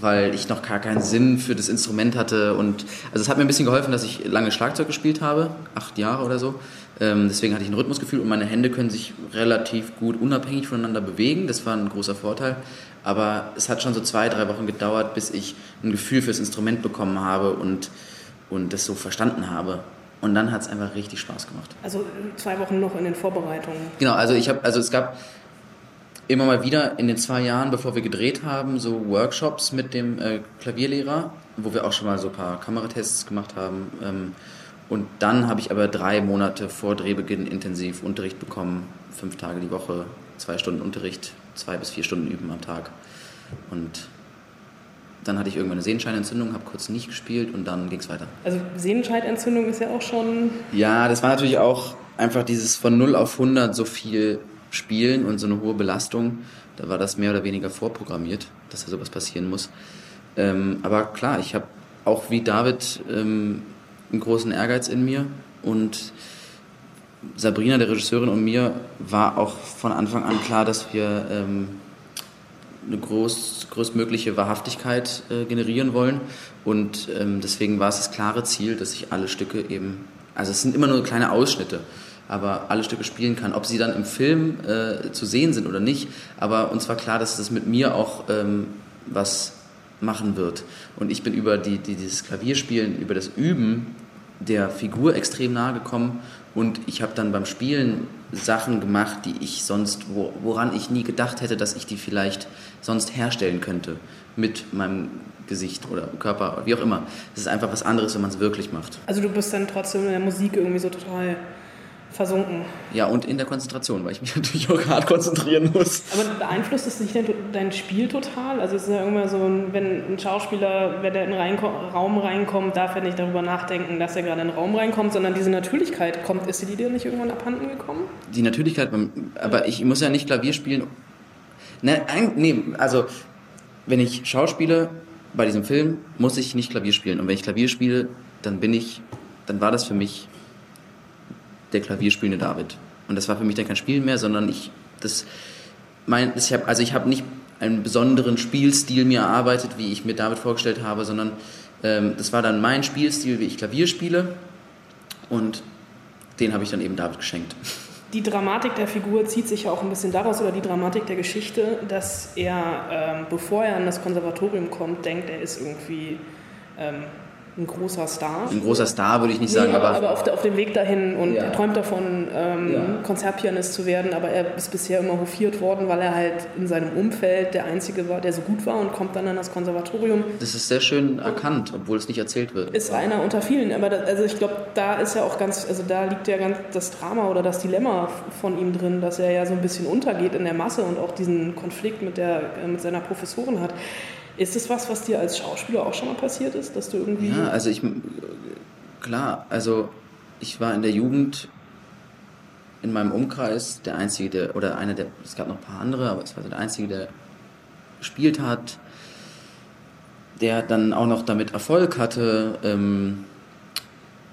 weil ich noch gar keinen Sinn für das Instrument hatte. Und also es hat mir ein bisschen geholfen, dass ich lange Schlagzeug gespielt habe, acht Jahre oder so. Ähm, deswegen hatte ich ein Rhythmusgefühl und meine Hände können sich relativ gut unabhängig voneinander bewegen. Das war ein großer Vorteil. Aber es hat schon so zwei, drei Wochen gedauert, bis ich ein Gefühl fürs Instrument bekommen habe und, und das so verstanden habe. Und dann hat es einfach richtig Spaß gemacht. Also zwei Wochen noch in den Vorbereitungen. Genau, also ich habe, also es gab immer mal wieder in den zwei Jahren, bevor wir gedreht haben, so Workshops mit dem äh, Klavierlehrer, wo wir auch schon mal so ein paar Kameratests gemacht haben. Ähm, und dann habe ich aber drei Monate vor Drehbeginn intensiv Unterricht bekommen, fünf Tage die Woche, zwei Stunden Unterricht, zwei bis vier Stunden üben am Tag. Und dann hatte ich irgendwann eine Sehenscheinentzündung, habe kurz nicht gespielt und dann ging es weiter. Also Sehenscheinentzündung ist ja auch schon... Ja, das war natürlich auch einfach dieses von 0 auf 100 so viel spielen und so eine hohe Belastung, da war das mehr oder weniger vorprogrammiert, dass da sowas passieren muss. Ähm, aber klar, ich habe auch wie David ähm, einen großen Ehrgeiz in mir und Sabrina, der Regisseurin und mir war auch von Anfang an klar, dass wir ähm, eine groß, größtmögliche Wahrhaftigkeit äh, generieren wollen und ähm, deswegen war es das klare Ziel, dass ich alle Stücke eben, also es sind immer nur kleine Ausschnitte, aber alle Stücke spielen kann. Ob sie dann im Film äh, zu sehen sind oder nicht, aber uns war klar, dass das mit mir auch ähm, was machen wird. Und ich bin über die, die, dieses Klavierspielen, über das Üben der Figur extrem nahe gekommen und ich habe dann beim Spielen Sachen gemacht, die ich sonst, wo, woran ich nie gedacht hätte, dass ich die vielleicht sonst herstellen könnte mit meinem Gesicht oder Körper, wie auch immer. Es ist einfach was anderes, wenn man es wirklich macht. Also du bist dann trotzdem in der Musik irgendwie so total versunken. Ja, und in der Konzentration, weil ich mich natürlich auch hart konzentrieren muss. Aber beeinflusst es nicht dein, Spiel total? Also es ist ja immer so, wenn ein Schauspieler, wenn der in einen Raum reinkommt, darf er nicht darüber nachdenken, dass er gerade in den Raum reinkommt, sondern diese Natürlichkeit kommt. Ist die dir nicht irgendwann abhanden gekommen? Die Natürlichkeit, aber ich muss ja nicht Klavier spielen. Ne, nee, also wenn ich Schauspiele bei diesem Film, muss ich nicht Klavier spielen. Und wenn ich Klavier spiele, dann bin ich, dann war das für mich der klavierspielende David. Und das war für mich dann kein Spiel mehr, sondern ich, das, mein, ich hab, also ich habe nicht einen besonderen Spielstil mir erarbeitet, wie ich mir David vorgestellt habe, sondern ähm, das war dann mein Spielstil, wie ich Klavier spiele. Und den habe ich dann eben David geschenkt. Die Dramatik der Figur zieht sich ja auch ein bisschen daraus, oder die Dramatik der Geschichte, dass er, ähm, bevor er an das Konservatorium kommt, denkt, er ist irgendwie ähm, ein großer Star. Ein großer Star würde ich nicht sagen, nee, aber, aber auf, der, auf, dem Weg dahin und ja. er träumt davon, ähm, ja. Konzertpianist zu werden, aber er ist bisher immer hofiert worden, weil er halt in seinem Umfeld der Einzige war, der so gut war und kommt dann an das Konservatorium. Das ist sehr schön erkannt, obwohl es nicht erzählt wird. Ist einer unter vielen, aber das, also ich glaube, da ist ja auch ganz, also da liegt ja ganz das Drama oder das Dilemma von ihm drin, dass er ja so ein bisschen untergeht in der Masse und auch diesen Konflikt mit, der, mit seiner Professorin hat. Ist es was, was dir als Schauspieler auch schon mal passiert ist, dass du irgendwie. Ja, also ich. klar, also ich war in der Jugend in meinem Umkreis der Einzige, der, oder einer der, es gab noch ein paar andere, aber es war der Einzige, der gespielt hat, der dann auch noch damit Erfolg hatte. Ähm,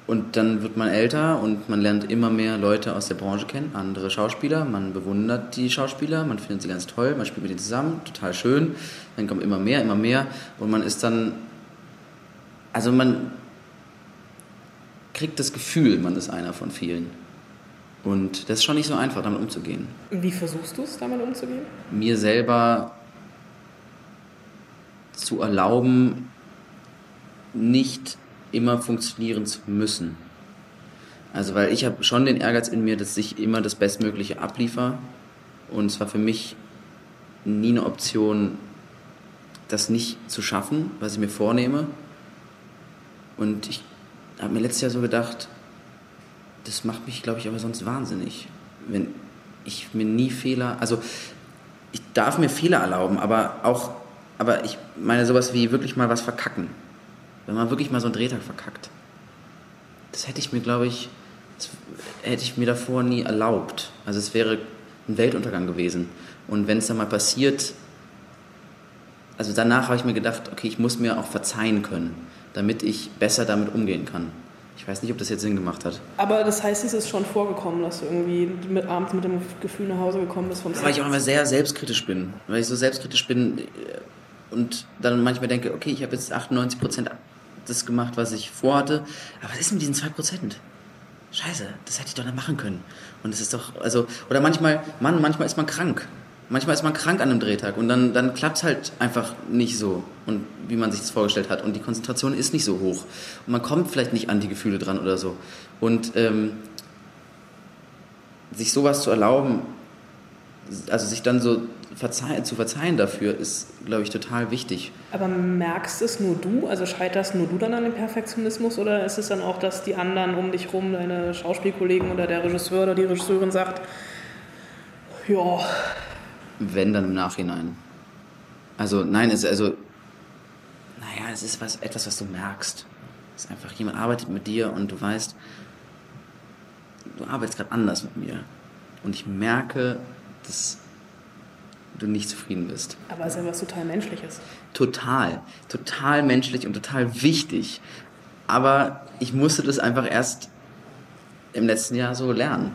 und dann wird man älter und man lernt immer mehr Leute aus der Branche kennen, andere Schauspieler. Man bewundert die Schauspieler, man findet sie ganz toll, man spielt mit ihnen zusammen, total schön. Dann kommt immer mehr, immer mehr und man ist dann, also man kriegt das Gefühl, man ist einer von vielen. Und das ist schon nicht so einfach, damit umzugehen. Wie versuchst du es, damit umzugehen? Mir selber zu erlauben, nicht immer funktionieren zu müssen. Also weil ich habe schon den Ehrgeiz in mir, dass ich immer das Bestmögliche abliefer. Und es war für mich nie eine Option, das nicht zu schaffen, was ich mir vornehme. Und ich habe mir letztes Jahr so gedacht, das macht mich, glaube ich, aber sonst wahnsinnig. Wenn ich mir nie Fehler, also ich darf mir Fehler erlauben, aber auch, aber ich meine sowas wie wirklich mal was verkacken. Wenn man wirklich mal so einen Drehtag verkackt. Das hätte ich mir, glaube ich, hätte ich mir davor nie erlaubt. Also es wäre ein Weltuntergang gewesen. Und wenn es dann mal passiert, also danach habe ich mir gedacht, okay, ich muss mir auch verzeihen können, damit ich besser damit umgehen kann. Ich weiß nicht, ob das jetzt Sinn gemacht hat. Aber das heißt, es ist schon vorgekommen, dass du irgendwie mit, abends mit dem Gefühl nach Hause gekommen bist vom Weil ich auch immer sehr selbstkritisch bin. Weil ich so selbstkritisch bin und dann manchmal denke, okay, ich habe jetzt 98 Prozent das gemacht, was ich vorhatte. Aber was ist mit diesen 2 Prozent? Scheiße, das hätte ich doch nicht machen können. Und es ist doch, also, oder manchmal, Mann, manchmal ist man krank. Manchmal ist man krank an einem Drehtag und dann, dann klappt es halt einfach nicht so, und wie man sich das vorgestellt hat. Und die Konzentration ist nicht so hoch. Und man kommt vielleicht nicht an die Gefühle dran oder so. Und ähm, sich sowas zu erlauben, also sich dann so verzeihen, zu verzeihen dafür, ist, glaube ich, total wichtig. Aber merkst es nur du? Also scheiterst nur du dann an dem Perfektionismus oder ist es dann auch, dass die anderen um dich rum, deine Schauspielkollegen oder der Regisseur oder die Regisseurin sagt, ja. Wenn dann im Nachhinein. Also nein, es ist also, naja, es ist was, etwas, was du merkst. Es ist einfach, jemand arbeitet mit dir und du weißt, du arbeitest gerade anders mit mir. Und ich merke, dass du nicht zufrieden bist. Aber es ist ja was total Menschliches. Total. Total menschlich und total wichtig. Aber ich musste das einfach erst im letzten Jahr so lernen.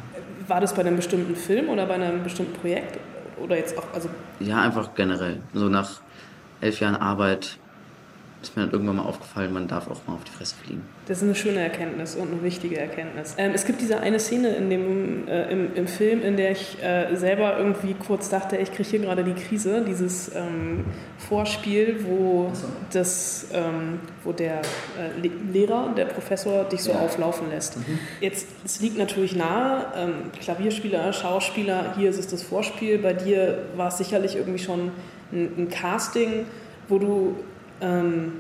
War das bei einem bestimmten Film oder bei einem bestimmten Projekt? Oder jetzt auch, also. Ja, einfach generell. So nach elf Jahren Arbeit ist mir dann irgendwann mal aufgefallen, man darf auch mal auf die Fresse fliegen. Das ist eine schöne Erkenntnis und eine wichtige Erkenntnis. Ähm, es gibt diese eine Szene in dem, äh, im, im, Film, in der ich äh, selber irgendwie kurz dachte, ich kriege hier gerade die Krise, dieses ähm, Vorspiel, wo, so. das, ähm, wo der äh, Lehrer, der Professor dich so ja. auflaufen lässt. Mhm. Jetzt, es liegt natürlich nahe, ähm, Klavierspieler, Schauspieler, hier ist es das Vorspiel, bei dir war es sicherlich irgendwie schon ein, ein Casting, wo du ähm,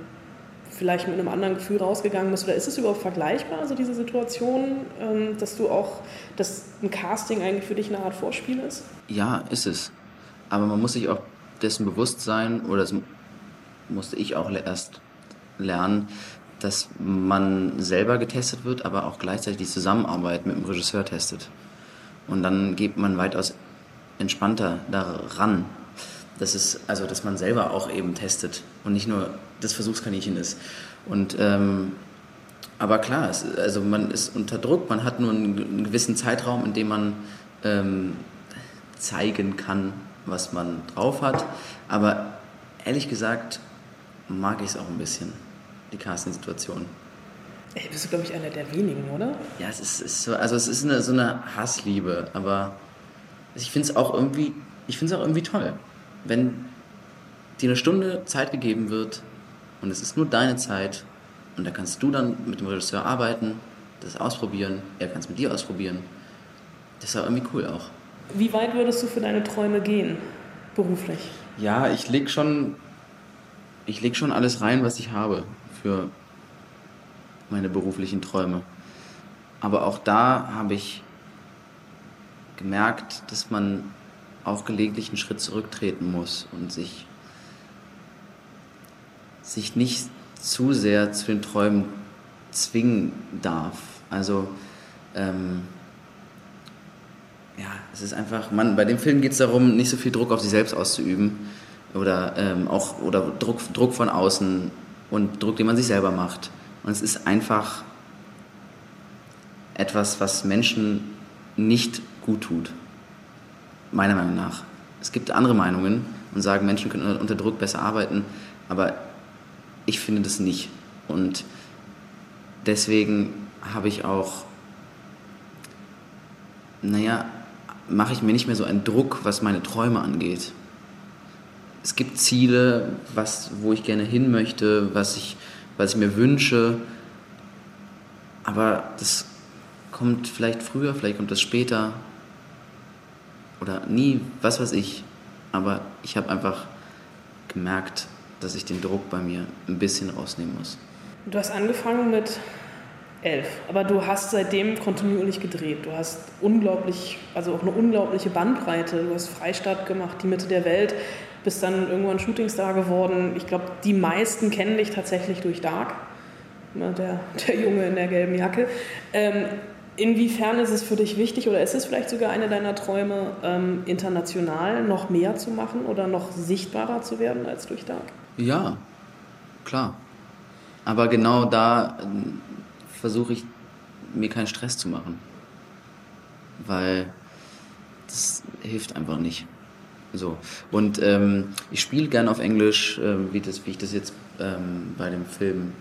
vielleicht mit einem anderen Gefühl rausgegangen bist? Oder ist es überhaupt vergleichbar, also diese Situation, ähm, dass du auch, dass ein Casting eigentlich für dich eine Art Vorspiel ist? Ja, ist es. Aber man muss sich auch dessen bewusst sein, oder das musste ich auch erst lernen, dass man selber getestet wird, aber auch gleichzeitig die Zusammenarbeit mit dem Regisseur testet. Und dann geht man weitaus entspannter daran dass es, also dass man selber auch eben testet und nicht nur das Versuchskaninchen ist. Und ähm, aber klar, es, also man ist unter Druck, man hat nur einen, einen gewissen Zeitraum, in dem man ähm, zeigen kann, was man drauf hat. Aber ehrlich gesagt mag ich es auch ein bisschen, die Casting-Situation. Ey, bist du, glaube ich, einer der wenigen, oder? Ja, es ist, ist so, also es ist eine, so eine Hassliebe, aber ich finde es auch irgendwie, ich finde es auch irgendwie toll wenn dir eine Stunde Zeit gegeben wird und es ist nur deine Zeit und da kannst du dann mit dem Regisseur arbeiten, das ausprobieren, er kann es mit dir ausprobieren. Das ist auch irgendwie cool auch. Wie weit würdest du für deine Träume gehen, beruflich? Ja, ich leg schon, ich leg schon alles rein, was ich habe für meine beruflichen Träume. Aber auch da habe ich gemerkt, dass man auch gelegentlich einen Schritt zurücktreten muss und sich, sich nicht zu sehr zu den Träumen zwingen darf. Also ähm, ja, es ist einfach, man, bei dem Film geht es darum, nicht so viel Druck auf sich selbst auszuüben oder ähm, auch oder Druck, Druck von außen und Druck, den man sich selber macht. Und es ist einfach etwas, was Menschen nicht gut tut. Meiner Meinung nach. Es gibt andere Meinungen und sagen, Menschen können unter Druck besser arbeiten, aber ich finde das nicht. Und deswegen habe ich auch, naja, mache ich mir nicht mehr so einen Druck, was meine Träume angeht. Es gibt Ziele, was, wo ich gerne hin möchte, was ich, was ich mir wünsche, aber das kommt vielleicht früher, vielleicht kommt das später oder nie, was weiß ich. Aber ich habe einfach gemerkt, dass ich den Druck bei mir ein bisschen rausnehmen muss. Du hast angefangen mit elf, aber du hast seitdem kontinuierlich gedreht. Du hast unglaublich, also auch eine unglaubliche Bandbreite. Du hast Freistadt gemacht, die Mitte der Welt, bist dann irgendwann Shootingstar geworden. Ich glaube, die meisten kennen dich tatsächlich durch Dark, ne, der, der Junge in der gelben Jacke. Ähm, inwiefern ist es für dich wichtig oder ist es vielleicht sogar eine deiner Träume, ähm, international noch mehr zu machen oder noch sichtbarer zu werden als durch Dark? Ja, klar. Aber genau da ähm, versuche ich, mir keinen Stress zu machen. Weil das hilft einfach nicht. So. Und ähm, ich spiele gerne auf Englisch, äh, wie, das, wie ich das jetzt ähm, bei dem Film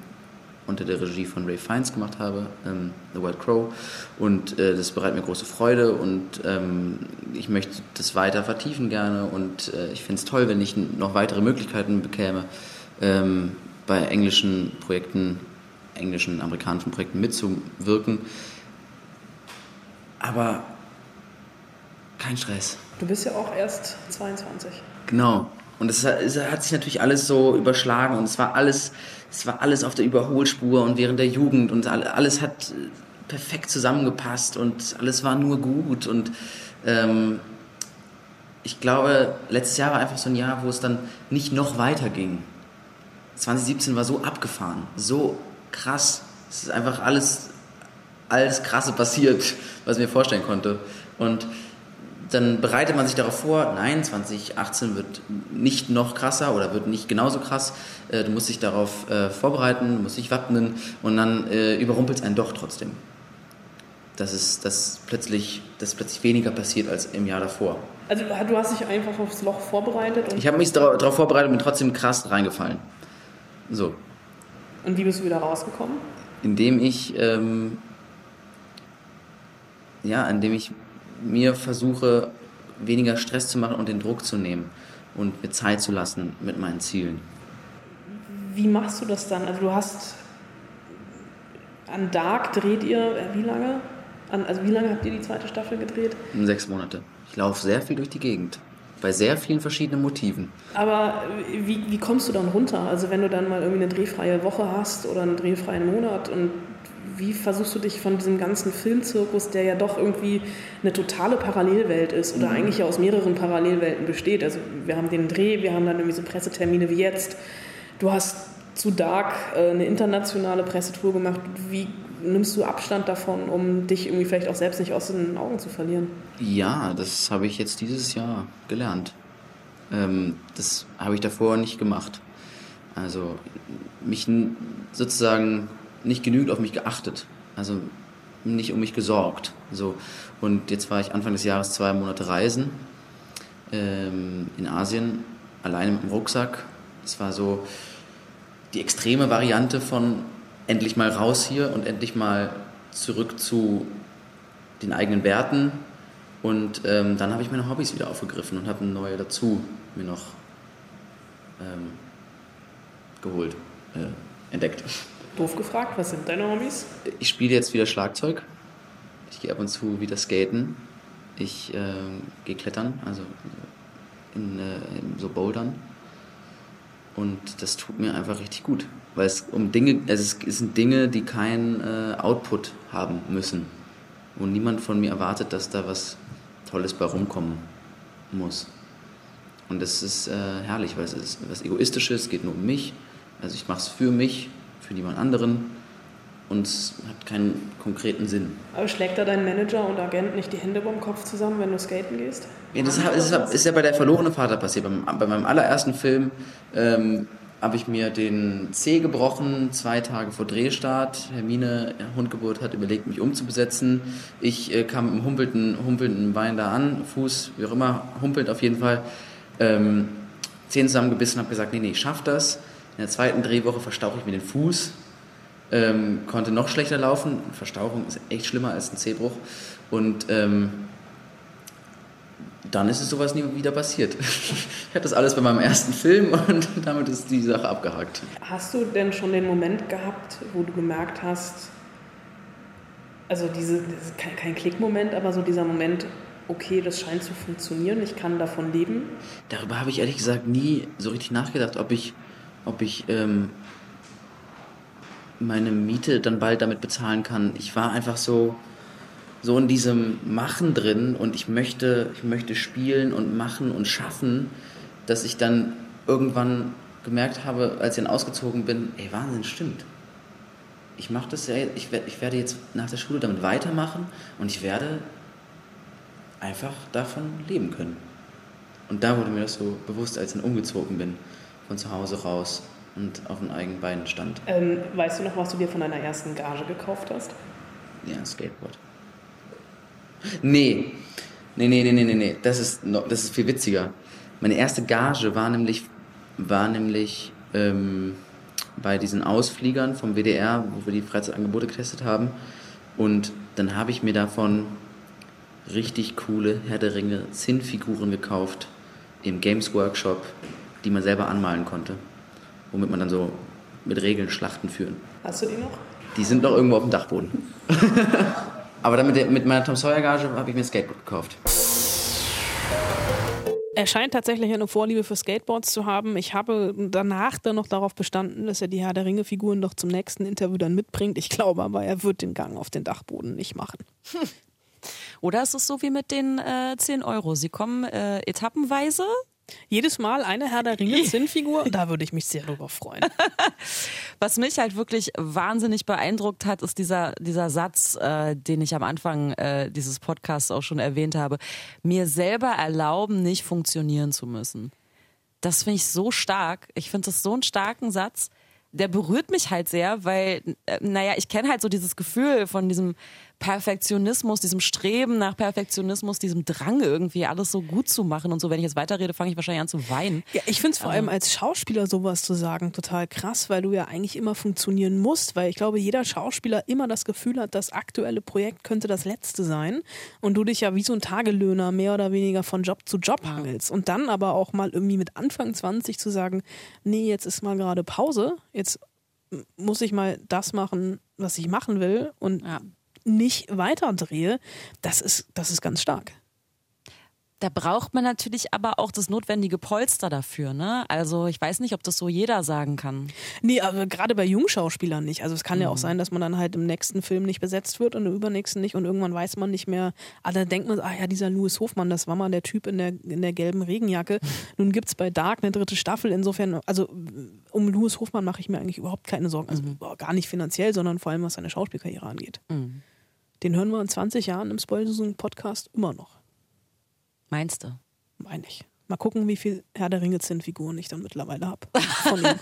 unter der Regie von Ray Fiennes gemacht habe, ähm, The White Crow. Und äh, das bereitet mir große Freude und ähm, ich möchte das weiter vertiefen gerne und äh, ich finde es toll, wenn ich noch weitere Möglichkeiten bekäme, ähm, bei englischen Projekten, englischen, amerikanischen Projekten mitzuwirken. Aber kein Stress. Du bist ja auch erst 22. Genau. Und es hat, sich natürlich alles so überschlagen und es war alles, es war alles auf der Überholspur und während der Jugend und alles hat perfekt zusammengepasst und alles war nur gut und ähm, ich glaube, letztes Jahr war einfach so ein Jahr, wo es dann nicht noch weiter ging. 2017 war so abgefahren, so krass. Es ist einfach alles, alles Krasse passiert, was ich mir vorstellen konnte. Und dann bereitet man sich darauf vor, nein, 2018 wird nicht noch krasser oder wird nicht genauso krass. Äh, du musst dich darauf äh, vorbereiten, musst dich wappnen und dann äh, überrumpelt es einen doch trotzdem. Dass es dass plötzlich, dass plötzlich weniger passiert als im Jahr davor. Also du hast dich einfach aufs Loch vorbereitet? ich habe mich darauf vorbereitet und bin trotzdem krass reingefallen. So. Und wie bist du wieder rausgekommen? Indem ich, ähm, ja, indem ich mir versuche, weniger Stress zu machen und den Druck zu nehmen und mir Zeit zu lassen mit meinen Zielen. Wie machst du das dann? Also du hast an Dark dreht ihr äh, wie lange? An, also wie lange habt ihr die zweite Staffel gedreht? Sechs Monate. Ich laufe sehr viel durch die Gegend. Bei sehr vielen verschiedenen Motiven. Aber wie, wie kommst du dann runter? Also wenn du dann mal irgendwie eine drehfreie Woche hast oder einen drehfreien Monat und wie versuchst du dich von diesem ganzen Filmzirkus, der ja doch irgendwie eine totale Parallelwelt ist oder mhm. eigentlich ja aus mehreren Parallelwelten besteht. Also wir haben den Dreh, wir haben dann irgendwie so Pressetermine wie jetzt. Du hast zu Dark äh, eine internationale Pressetour gemacht. Wie nimmst du Abstand davon, um dich irgendwie vielleicht auch selbst nicht aus den Augen zu verlieren? Ja, das habe ich jetzt dieses Jahr gelernt. Ähm, das habe ich davor nicht gemacht. Also mich sozusagen nicht genügend auf mich geachtet. Also nicht um mich gesorgt. So. Und jetzt war ich Anfang des Jahres zwei Monate reisen ähm, in Asien, alleine mit dem Rucksack. Das war so die extreme Variante von endlich mal raus hier und endlich mal zurück zu den eigenen Werten. Und ähm, dann habe ich meine Hobbys wieder aufgegriffen und habe eine neue dazu mir noch ähm, geholt, äh, entdeckt. Doof gefragt, was sind deine Hobbys? Ich spiele jetzt wieder Schlagzeug. Ich gehe ab und zu wieder skaten. Ich äh, gehe klettern, also in, äh, so Bouldern. Und das tut mir einfach richtig gut. Weil es um Dinge, also es sind Dinge, die keinen äh, Output haben müssen. Und niemand von mir erwartet, dass da was Tolles bei rumkommen muss. Und das ist äh, herrlich, weil es ist was Egoistisches, es geht nur um mich. Also ich mache es für mich für jemand anderen. und es hat keinen konkreten Sinn. Aber schlägt da dein Manager und Agent nicht die Hände beim Kopf zusammen, wenn du skaten gehst? Ja, das ist, ist ja bei der verlorene Vater passiert. Bei, bei meinem allerersten Film ähm, habe ich mir den Zeh gebrochen, zwei Tage vor Drehstart. Hermine, Hundgeburt, hat überlegt, mich umzubesetzen. Ich äh, kam im humpelnden, humpelnden Bein da an, Fuß, wie auch immer, humpelt auf jeden Fall. Ähm, Zehen zusammengebissen, habe gesagt, nee, nee, ich schaff das. In der zweiten Drehwoche verstauche ich mir den Fuß, ähm, konnte noch schlechter laufen. Verstauchung ist echt schlimmer als ein Zehbruch. Und ähm, dann ist es sowas nie wieder passiert. Ich hatte das alles bei meinem ersten Film und damit ist die Sache abgehakt. Hast du denn schon den Moment gehabt, wo du gemerkt hast, also diese, kein, kein Klickmoment, aber so dieser Moment, okay, das scheint zu funktionieren, ich kann davon leben? Darüber habe ich ehrlich gesagt nie so richtig nachgedacht, ob ich, ob ich ähm, meine Miete dann bald damit bezahlen kann. Ich war einfach so, so in diesem Machen drin und ich möchte, ich möchte spielen und machen und schaffen, dass ich dann irgendwann gemerkt habe, als ich dann ausgezogen bin, ey, Wahnsinn, stimmt. Ich mache das ja, ich, ich werde jetzt nach der Schule damit weitermachen und ich werde einfach davon leben können. Und da wurde mir das so bewusst, als ich dann umgezogen bin, von zu Hause raus und auf den eigenen Beinen stand. Ähm, weißt du noch, was du dir von deiner ersten Gage gekauft hast? Ja, ein Skateboard. Nee. Nee, nee, nee, nee, nee, Das ist, noch, das ist viel witziger. Meine erste Gage war nämlich, war nämlich ähm, bei diesen Ausfliegern vom WDR, wo wir die Freizeitangebote getestet haben. Und dann habe ich mir davon richtig coole Herr der Ringe Zinnfiguren gekauft im Games Workshop, die man selber anmalen konnte. Womit man dann so mit Regeln Schlachten führen. Hast du die noch? Die sind noch irgendwo auf dem Dachboden. Aber dann mit, der, mit meiner Tom Sawyer Gage habe ich mir ein Skateboard gekauft. Er scheint tatsächlich eine Vorliebe für Skateboards zu haben. Ich habe danach dann noch darauf bestanden, dass er die Herr der Ringe-Figuren doch zum nächsten Interview dann mitbringt. Ich glaube aber, er wird den Gang auf den Dachboden nicht machen. Hm. Oder ist es so wie mit den äh, 10 Euro? Sie kommen äh, etappenweise jedes Mal eine Herr der Ringe Zinnfigur, da würde ich mich sehr darüber freuen. Was mich halt wirklich wahnsinnig beeindruckt hat, ist dieser, dieser Satz, äh, den ich am Anfang äh, dieses Podcasts auch schon erwähnt habe. Mir selber erlauben, nicht funktionieren zu müssen. Das finde ich so stark. Ich finde das so einen starken Satz. Der berührt mich halt sehr, weil, äh, naja, ich kenne halt so dieses Gefühl von diesem Perfektionismus, diesem Streben nach Perfektionismus, diesem Drang irgendwie alles so gut zu machen und so. Wenn ich jetzt weiterrede, fange ich wahrscheinlich an zu weinen. Ja, ich finde es vor allem als Schauspieler sowas zu sagen total krass, weil du ja eigentlich immer funktionieren musst, weil ich glaube, jeder Schauspieler immer das Gefühl hat, das aktuelle Projekt könnte das letzte sein und du dich ja wie so ein Tagelöhner mehr oder weniger von Job zu Job hangelst und dann aber auch mal irgendwie mit Anfang 20 zu sagen, nee, jetzt ist mal gerade Pause, jetzt muss ich mal das machen, was ich machen will und ja nicht weiterdrehe, das ist, das ist ganz stark. Da braucht man natürlich aber auch das notwendige Polster dafür, ne? Also ich weiß nicht, ob das so jeder sagen kann. Nee, aber gerade bei Jungschauspielern nicht. Also es kann mhm. ja auch mhm. sein, dass man dann halt im nächsten Film nicht besetzt wird und im übernächsten nicht und irgendwann weiß man nicht mehr, ah, dann denkt man, ah ja, dieser Louis Hofmann, das war mal der Typ in der, in der gelben Regenjacke. Nun gibt es bei Dark eine dritte Staffel, insofern, also um Louis Hofmann mache ich mir eigentlich überhaupt keine Sorgen. Also mhm. gar nicht finanziell, sondern vor allem was seine Schauspielkarriere angeht. Mhm. Den hören wir in 20 Jahren im Spoilsung-Podcast immer noch. Meinst du? Meine ich. Mal gucken, wie viel Herr der Ringe Zinnfiguren ich dann mittlerweile habe.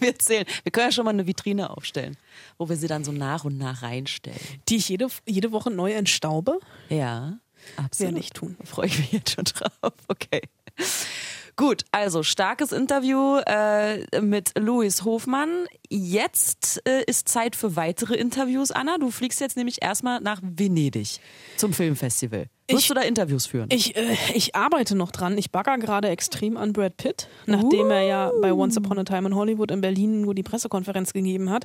wir zählen. Wir können ja schon mal eine Vitrine aufstellen, wo wir sie dann so nach und nach reinstellen. Die ich jede, jede Woche neu entstaube? Ja, absolut. Werde ich tun. Freue ich mich jetzt schon drauf. Okay. Gut, also starkes Interview äh, mit Louis Hofmann. Jetzt äh, ist Zeit für weitere Interviews, Anna. Du fliegst jetzt nämlich erstmal nach Venedig zum Filmfestival. Wirst ich, du da Interviews führen? Ich, äh, ich arbeite noch dran. Ich bagger gerade extrem an Brad Pitt, nachdem uh. er ja bei Once Upon a Time in Hollywood in Berlin nur die Pressekonferenz gegeben hat.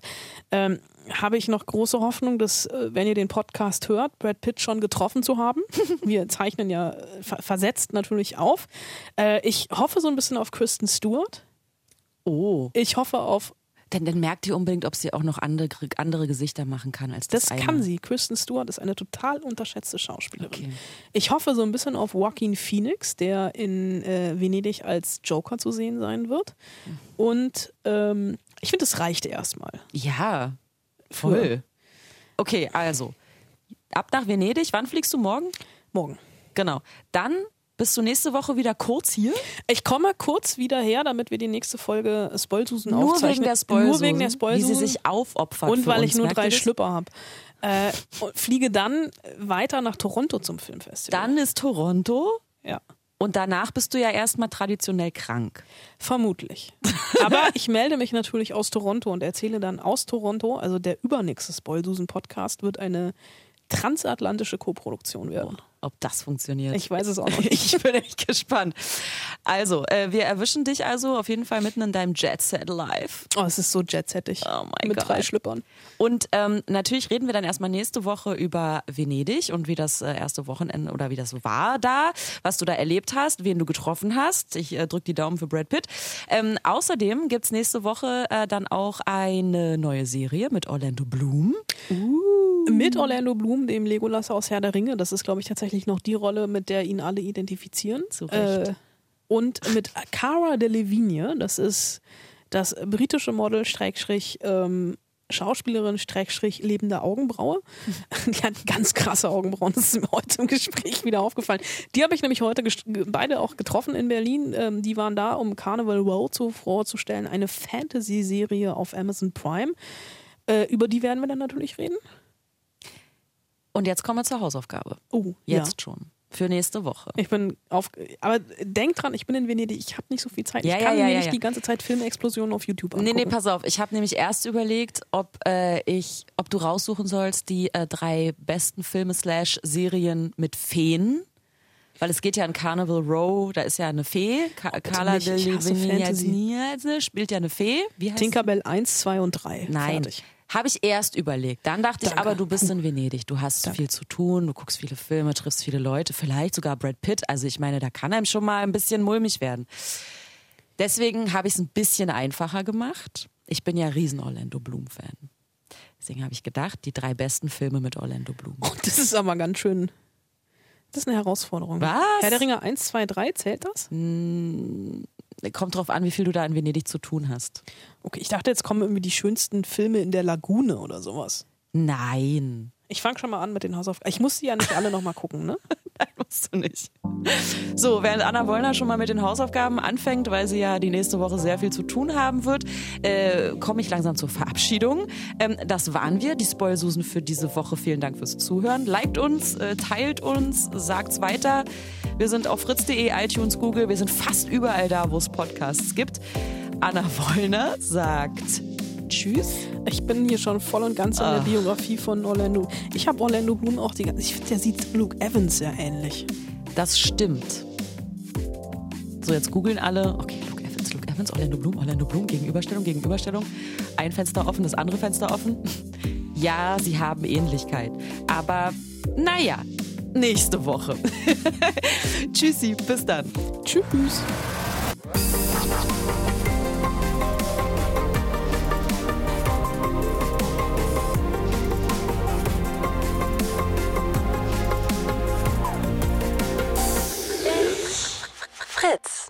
Ähm, habe ich noch große Hoffnung, dass, äh, wenn ihr den Podcast hört, Brad Pitt schon getroffen zu haben. Wir zeichnen ja äh, versetzt natürlich auf. Äh, ich hoffe so ein bisschen auf Kristen Stewart. Oh. Ich hoffe auf denn dann merkt ihr unbedingt, ob sie auch noch andere, andere Gesichter machen kann als das. Das eine. kann sie. Kristen Stewart ist eine total unterschätzte Schauspielerin. Okay. Ich hoffe so ein bisschen auf Joaquin Phoenix, der in äh, Venedig als Joker zu sehen sein wird. Und ähm, ich finde, es reicht erstmal. Ja Voll. Okay, also. Ab nach Venedig. Wann fliegst du morgen? Morgen. Genau. Dann bist du nächste Woche wieder kurz hier. Ich komme kurz wieder her, damit wir die nächste Folge Spoilsusen Nur aufzeichnen. wegen der Spoilsusen. Nur wegen der Wie Spoilsusen. sie sich aufopfert Und weil uns. ich nur drei das? Schlüpper habe. Äh, fliege dann weiter nach Toronto zum Filmfestival. Dann ist Toronto. Ja. Und danach bist du ja erstmal traditionell krank. Vermutlich. Aber ich melde mich natürlich aus Toronto und erzähle dann aus Toronto, also der übernächste Spoilsusen-Podcast wird eine transatlantische Koproduktion werden. Ob das funktioniert. Ich weiß es auch nicht. Ich bin echt gespannt. Also, äh, wir erwischen dich also auf jeden Fall mitten in deinem Jet Set Live. Oh, es ist so jetsettig. Oh mein Mit Gott. drei Schlüppern. Und ähm, natürlich reden wir dann erstmal nächste Woche über Venedig und wie das äh, erste Wochenende oder wie das war da, was du da erlebt hast, wen du getroffen hast. Ich äh, drück die Daumen für Brad Pitt. Ähm, außerdem gibt's nächste Woche äh, dann auch eine neue Serie mit Orlando Bloom. Mit Orlando Bloom, dem Legolas aus Herr der Ringe. Das ist, glaube ich, tatsächlich noch die Rolle, mit der ihn alle identifizieren. Zu Recht. Äh, und mit Cara Delevingne, das ist das britische Model, Streckstrich, ähm, Schauspielerin, Streckstrich, lebende Augenbraue. Die hat ganz krasse Augenbrauen. Das ist mir heute im Gespräch wieder aufgefallen. Die habe ich nämlich heute beide auch getroffen in Berlin. Ähm, die waren da, um Carnival Row zu, vorzustellen. Eine Fantasy-Serie auf Amazon Prime. Äh, über die werden wir dann natürlich reden. Und jetzt kommen wir zur Hausaufgabe. Oh, Jetzt ja. schon. Für nächste Woche. Ich bin auf, aber denk dran, ich bin in Venedig, ich habe nicht so viel Zeit. Ja, ich kann ja, mir ja, nicht ja. die ganze Zeit Filmexplosionen auf YouTube Nee, angucken. nee, pass auf. Ich habe nämlich erst überlegt, ob äh, ich, ob du raussuchen sollst die äh, drei besten Filme slash Serien mit Feen. Weil es geht ja in Carnival Row, da ist ja eine Fee. Ka Carla nicht, ich hasse Delevingne spielt ja eine Fee. Wie heißt? Tinkerbell 1, 2 und 3. Nein. Fertig. Habe ich erst überlegt. Dann dachte ich, Danke. aber du bist in Venedig. Du hast Danke. viel zu tun, du guckst viele Filme, triffst viele Leute, vielleicht sogar Brad Pitt. Also ich meine, da kann einem schon mal ein bisschen mulmig werden. Deswegen habe ich es ein bisschen einfacher gemacht. Ich bin ja riesen Orlando Bloom-Fan. Deswegen habe ich gedacht, die drei besten Filme mit Orlando Bloom. Das ist aber ganz schön. Das ist eine Herausforderung. Was? Herr der Ringe 1, 2, 3, zählt das? Kommt drauf an, wie viel du da in Venedig zu tun hast. Okay, ich dachte, jetzt kommen irgendwie die schönsten Filme in der Lagune oder sowas. Nein. Ich fange schon mal an mit den Hausaufgaben. Ich muss die ja nicht alle nochmal gucken, ne? Nein, musst du nicht. So, während Anna Wollner schon mal mit den Hausaufgaben anfängt, weil sie ja die nächste Woche sehr viel zu tun haben wird, äh, komme ich langsam zur Verabschiedung. Ähm, das waren wir, die Spoilsusen für diese Woche. Vielen Dank fürs Zuhören. Liked uns, äh, teilt uns, sagt's weiter. Wir sind auf fritz.de, iTunes, Google. Wir sind fast überall da, wo es Podcasts gibt. Anna Wollner sagt Tschüss. Ich bin hier schon voll und ganz in der Biografie von Orlando. Ich habe Orlando Bloom auch die ganze. Ich finde, der sieht Luke Evans sehr ähnlich. Das stimmt. So, jetzt googeln alle. Okay, Luke Evans, Luke Evans, Orlando Bloom, Orlando Bloom, Gegenüberstellung, Gegenüberstellung. Ein Fenster offen, das andere Fenster offen. Ja, sie haben Ähnlichkeit. Aber naja, nächste Woche. Tschüssi, bis dann. Tschüss. It's.